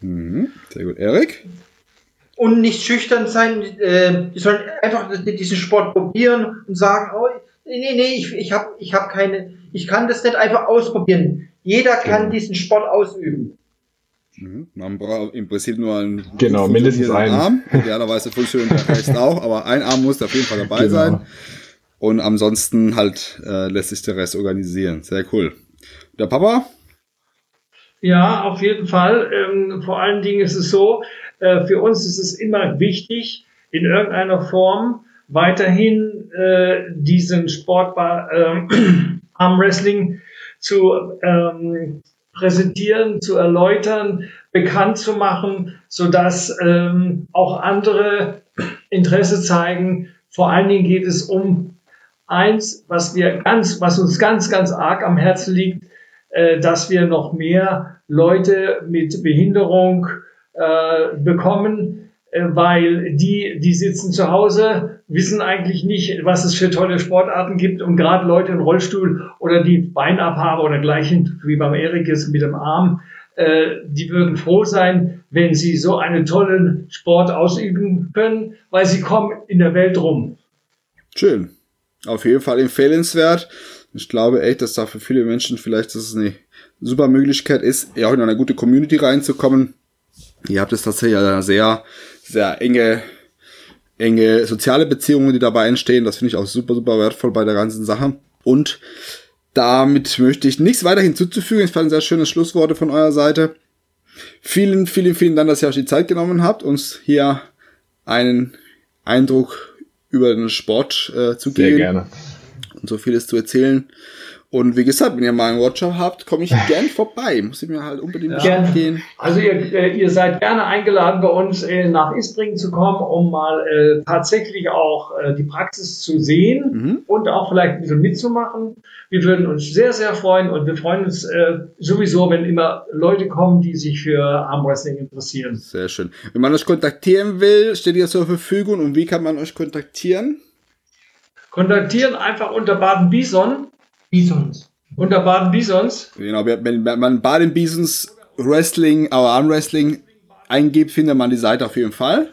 Speaker 1: Mhm. Sehr gut. Erik?
Speaker 4: und nicht schüchtern sein. Äh, die sollen einfach diesen Sport probieren und sagen, oh, nee, nee, ich, ich habe ich hab keine, ich kann das nicht einfach ausprobieren. Jeder kann
Speaker 2: Genau.
Speaker 4: diesen Sport ausüben.
Speaker 1: Mhm. Man braucht im Prinzip nur einen
Speaker 2: Genau, mindestens einen.
Speaker 1: Arm. Idealerweise funktioniert der Rest auch, aber ein Arm muss auf jeden Fall dabei
Speaker 2: Genau.
Speaker 1: sein. Und ansonsten halt äh, lässt sich der Rest organisieren. Sehr cool. Der Papa?
Speaker 3: Ja, auf jeden Fall. Ähm, vor allen Dingen ist es so, äh, für uns ist es immer wichtig, in irgendeiner Form weiterhin äh, diesen Sport ähm, Armwrestling zu ähm, präsentieren, zu erläutern, bekannt zu machen, sodass ähm, auch andere Interesse zeigen. Vor allen Dingen geht es um eins, was wir ganz, was uns ganz, ganz arg am Herzen liegt, äh, dass wir noch mehr Leute mit Behinderung äh, bekommen, äh, weil die, die sitzen zu Hause, wissen eigentlich nicht, was es für tolle Sportarten gibt und gerade Leute im Rollstuhl oder die Beinabhabe oder gleichen, wie beim Erik jetzt mit dem Arm, die würden froh sein, wenn sie so einen tollen Sport ausüben können, weil sie kommen in der Welt rum.
Speaker 1: Schön. Auf jeden Fall empfehlenswert. Ich glaube echt, dass da für viele Menschen vielleicht das eine super Möglichkeit ist, ja auch in eine gute Community reinzukommen. Ihr habt es tatsächlich eine sehr, sehr enge, enge soziale Beziehungen, die dabei entstehen. Das finde ich auch super, super wertvoll bei der ganzen Sache. Und damit möchte ich nichts weiter hinzuzufügen. Es waren sehr schöne Schlussworte von eurer Seite. Vielen, vielen, vielen Dank, dass ihr euch die Zeit genommen habt, uns hier einen Eindruck über den Sport äh, zu
Speaker 2: Sehr
Speaker 1: geben
Speaker 2: gerne.
Speaker 1: Und so vieles zu erzählen. Und wie gesagt, wenn ihr mal einen Workshop habt, komme ich gern vorbei. Muss ich mir halt unbedingt
Speaker 3: Ja.
Speaker 1: Gehen.
Speaker 3: Also ihr, äh, ihr seid gerne eingeladen, bei uns äh, nach Isbringen zu kommen, um mal äh, tatsächlich auch äh, die Praxis zu sehen
Speaker 1: Mhm.
Speaker 3: und auch vielleicht ein bisschen mitzumachen. Wir würden uns sehr, sehr freuen und wir freuen uns äh, sowieso, wenn immer Leute kommen, die sich für Armwrestling interessieren.
Speaker 1: Sehr schön. Wenn man euch kontaktieren will, steht ihr zur Verfügung. Und wie kann man euch kontaktieren?
Speaker 3: Kontaktieren einfach unter Baden Bison,
Speaker 4: Bisons.
Speaker 3: unter Baden Bisons.
Speaker 1: Genau, wenn wenn man Baden Bisons Wrestling, aber Arm Wrestling eingibt, findet man die Seite auf jeden Fall.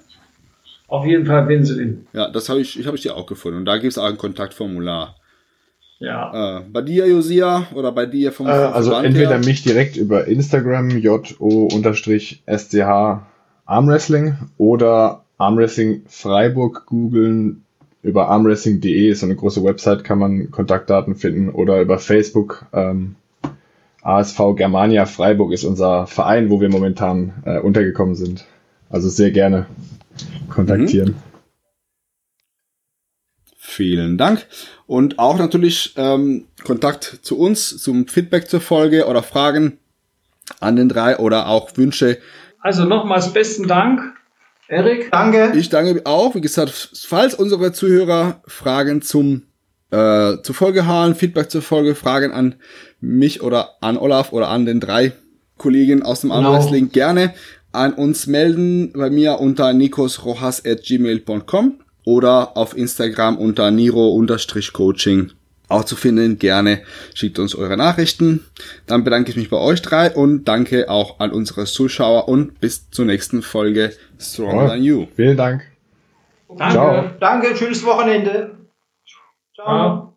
Speaker 3: Auf jeden Fall Winselin.
Speaker 1: Ja, das habe ich, ich habe ich dir auch gefunden. Und da gibt es auch ein Kontaktformular.
Speaker 3: Ja.
Speaker 1: Äh, bei dir, Josia, oder bei dir vom
Speaker 2: Äh, also
Speaker 1: Verband
Speaker 2: entweder
Speaker 1: her?
Speaker 2: mich direkt über Instagram jo-sch Armwrestling oder Armwrestling Freiburg googeln. Über armwrestling.de ist so eine große Website, kann man Kontaktdaten finden oder über Facebook. Ähm, ASV Germania Freiburg ist unser Verein, wo wir momentan äh, untergekommen sind. Also sehr gerne kontaktieren.
Speaker 1: Vielen Dank. Und auch natürlich ähm, Kontakt zu uns, zum Feedback zur Folge oder Fragen an den drei oder auch Wünsche.
Speaker 3: Also nochmals besten Dank, Erik.
Speaker 4: Danke.
Speaker 1: Ich danke auch, wie gesagt, falls unsere Zuhörer Fragen zum äh, zur Folge haben, Feedback zur Folge, Fragen an mich oder an Olaf oder an den drei Kollegen aus dem
Speaker 4: Genau.
Speaker 1: Armwrestling gerne an uns melden bei mir unter nikosrojas.gmail.com oder auf Instagram unter niro-coaching auch zu finden. Gerne schickt uns eure Nachrichten. Dann bedanke ich mich bei euch drei und danke auch an unsere Zuschauer und bis zur nächsten Folge Stronger
Speaker 2: Ja.
Speaker 1: Than You.
Speaker 2: Vielen Dank.
Speaker 3: Danke.
Speaker 2: Ciao.
Speaker 4: Danke, schönes Wochenende. Ciao.
Speaker 3: Ja.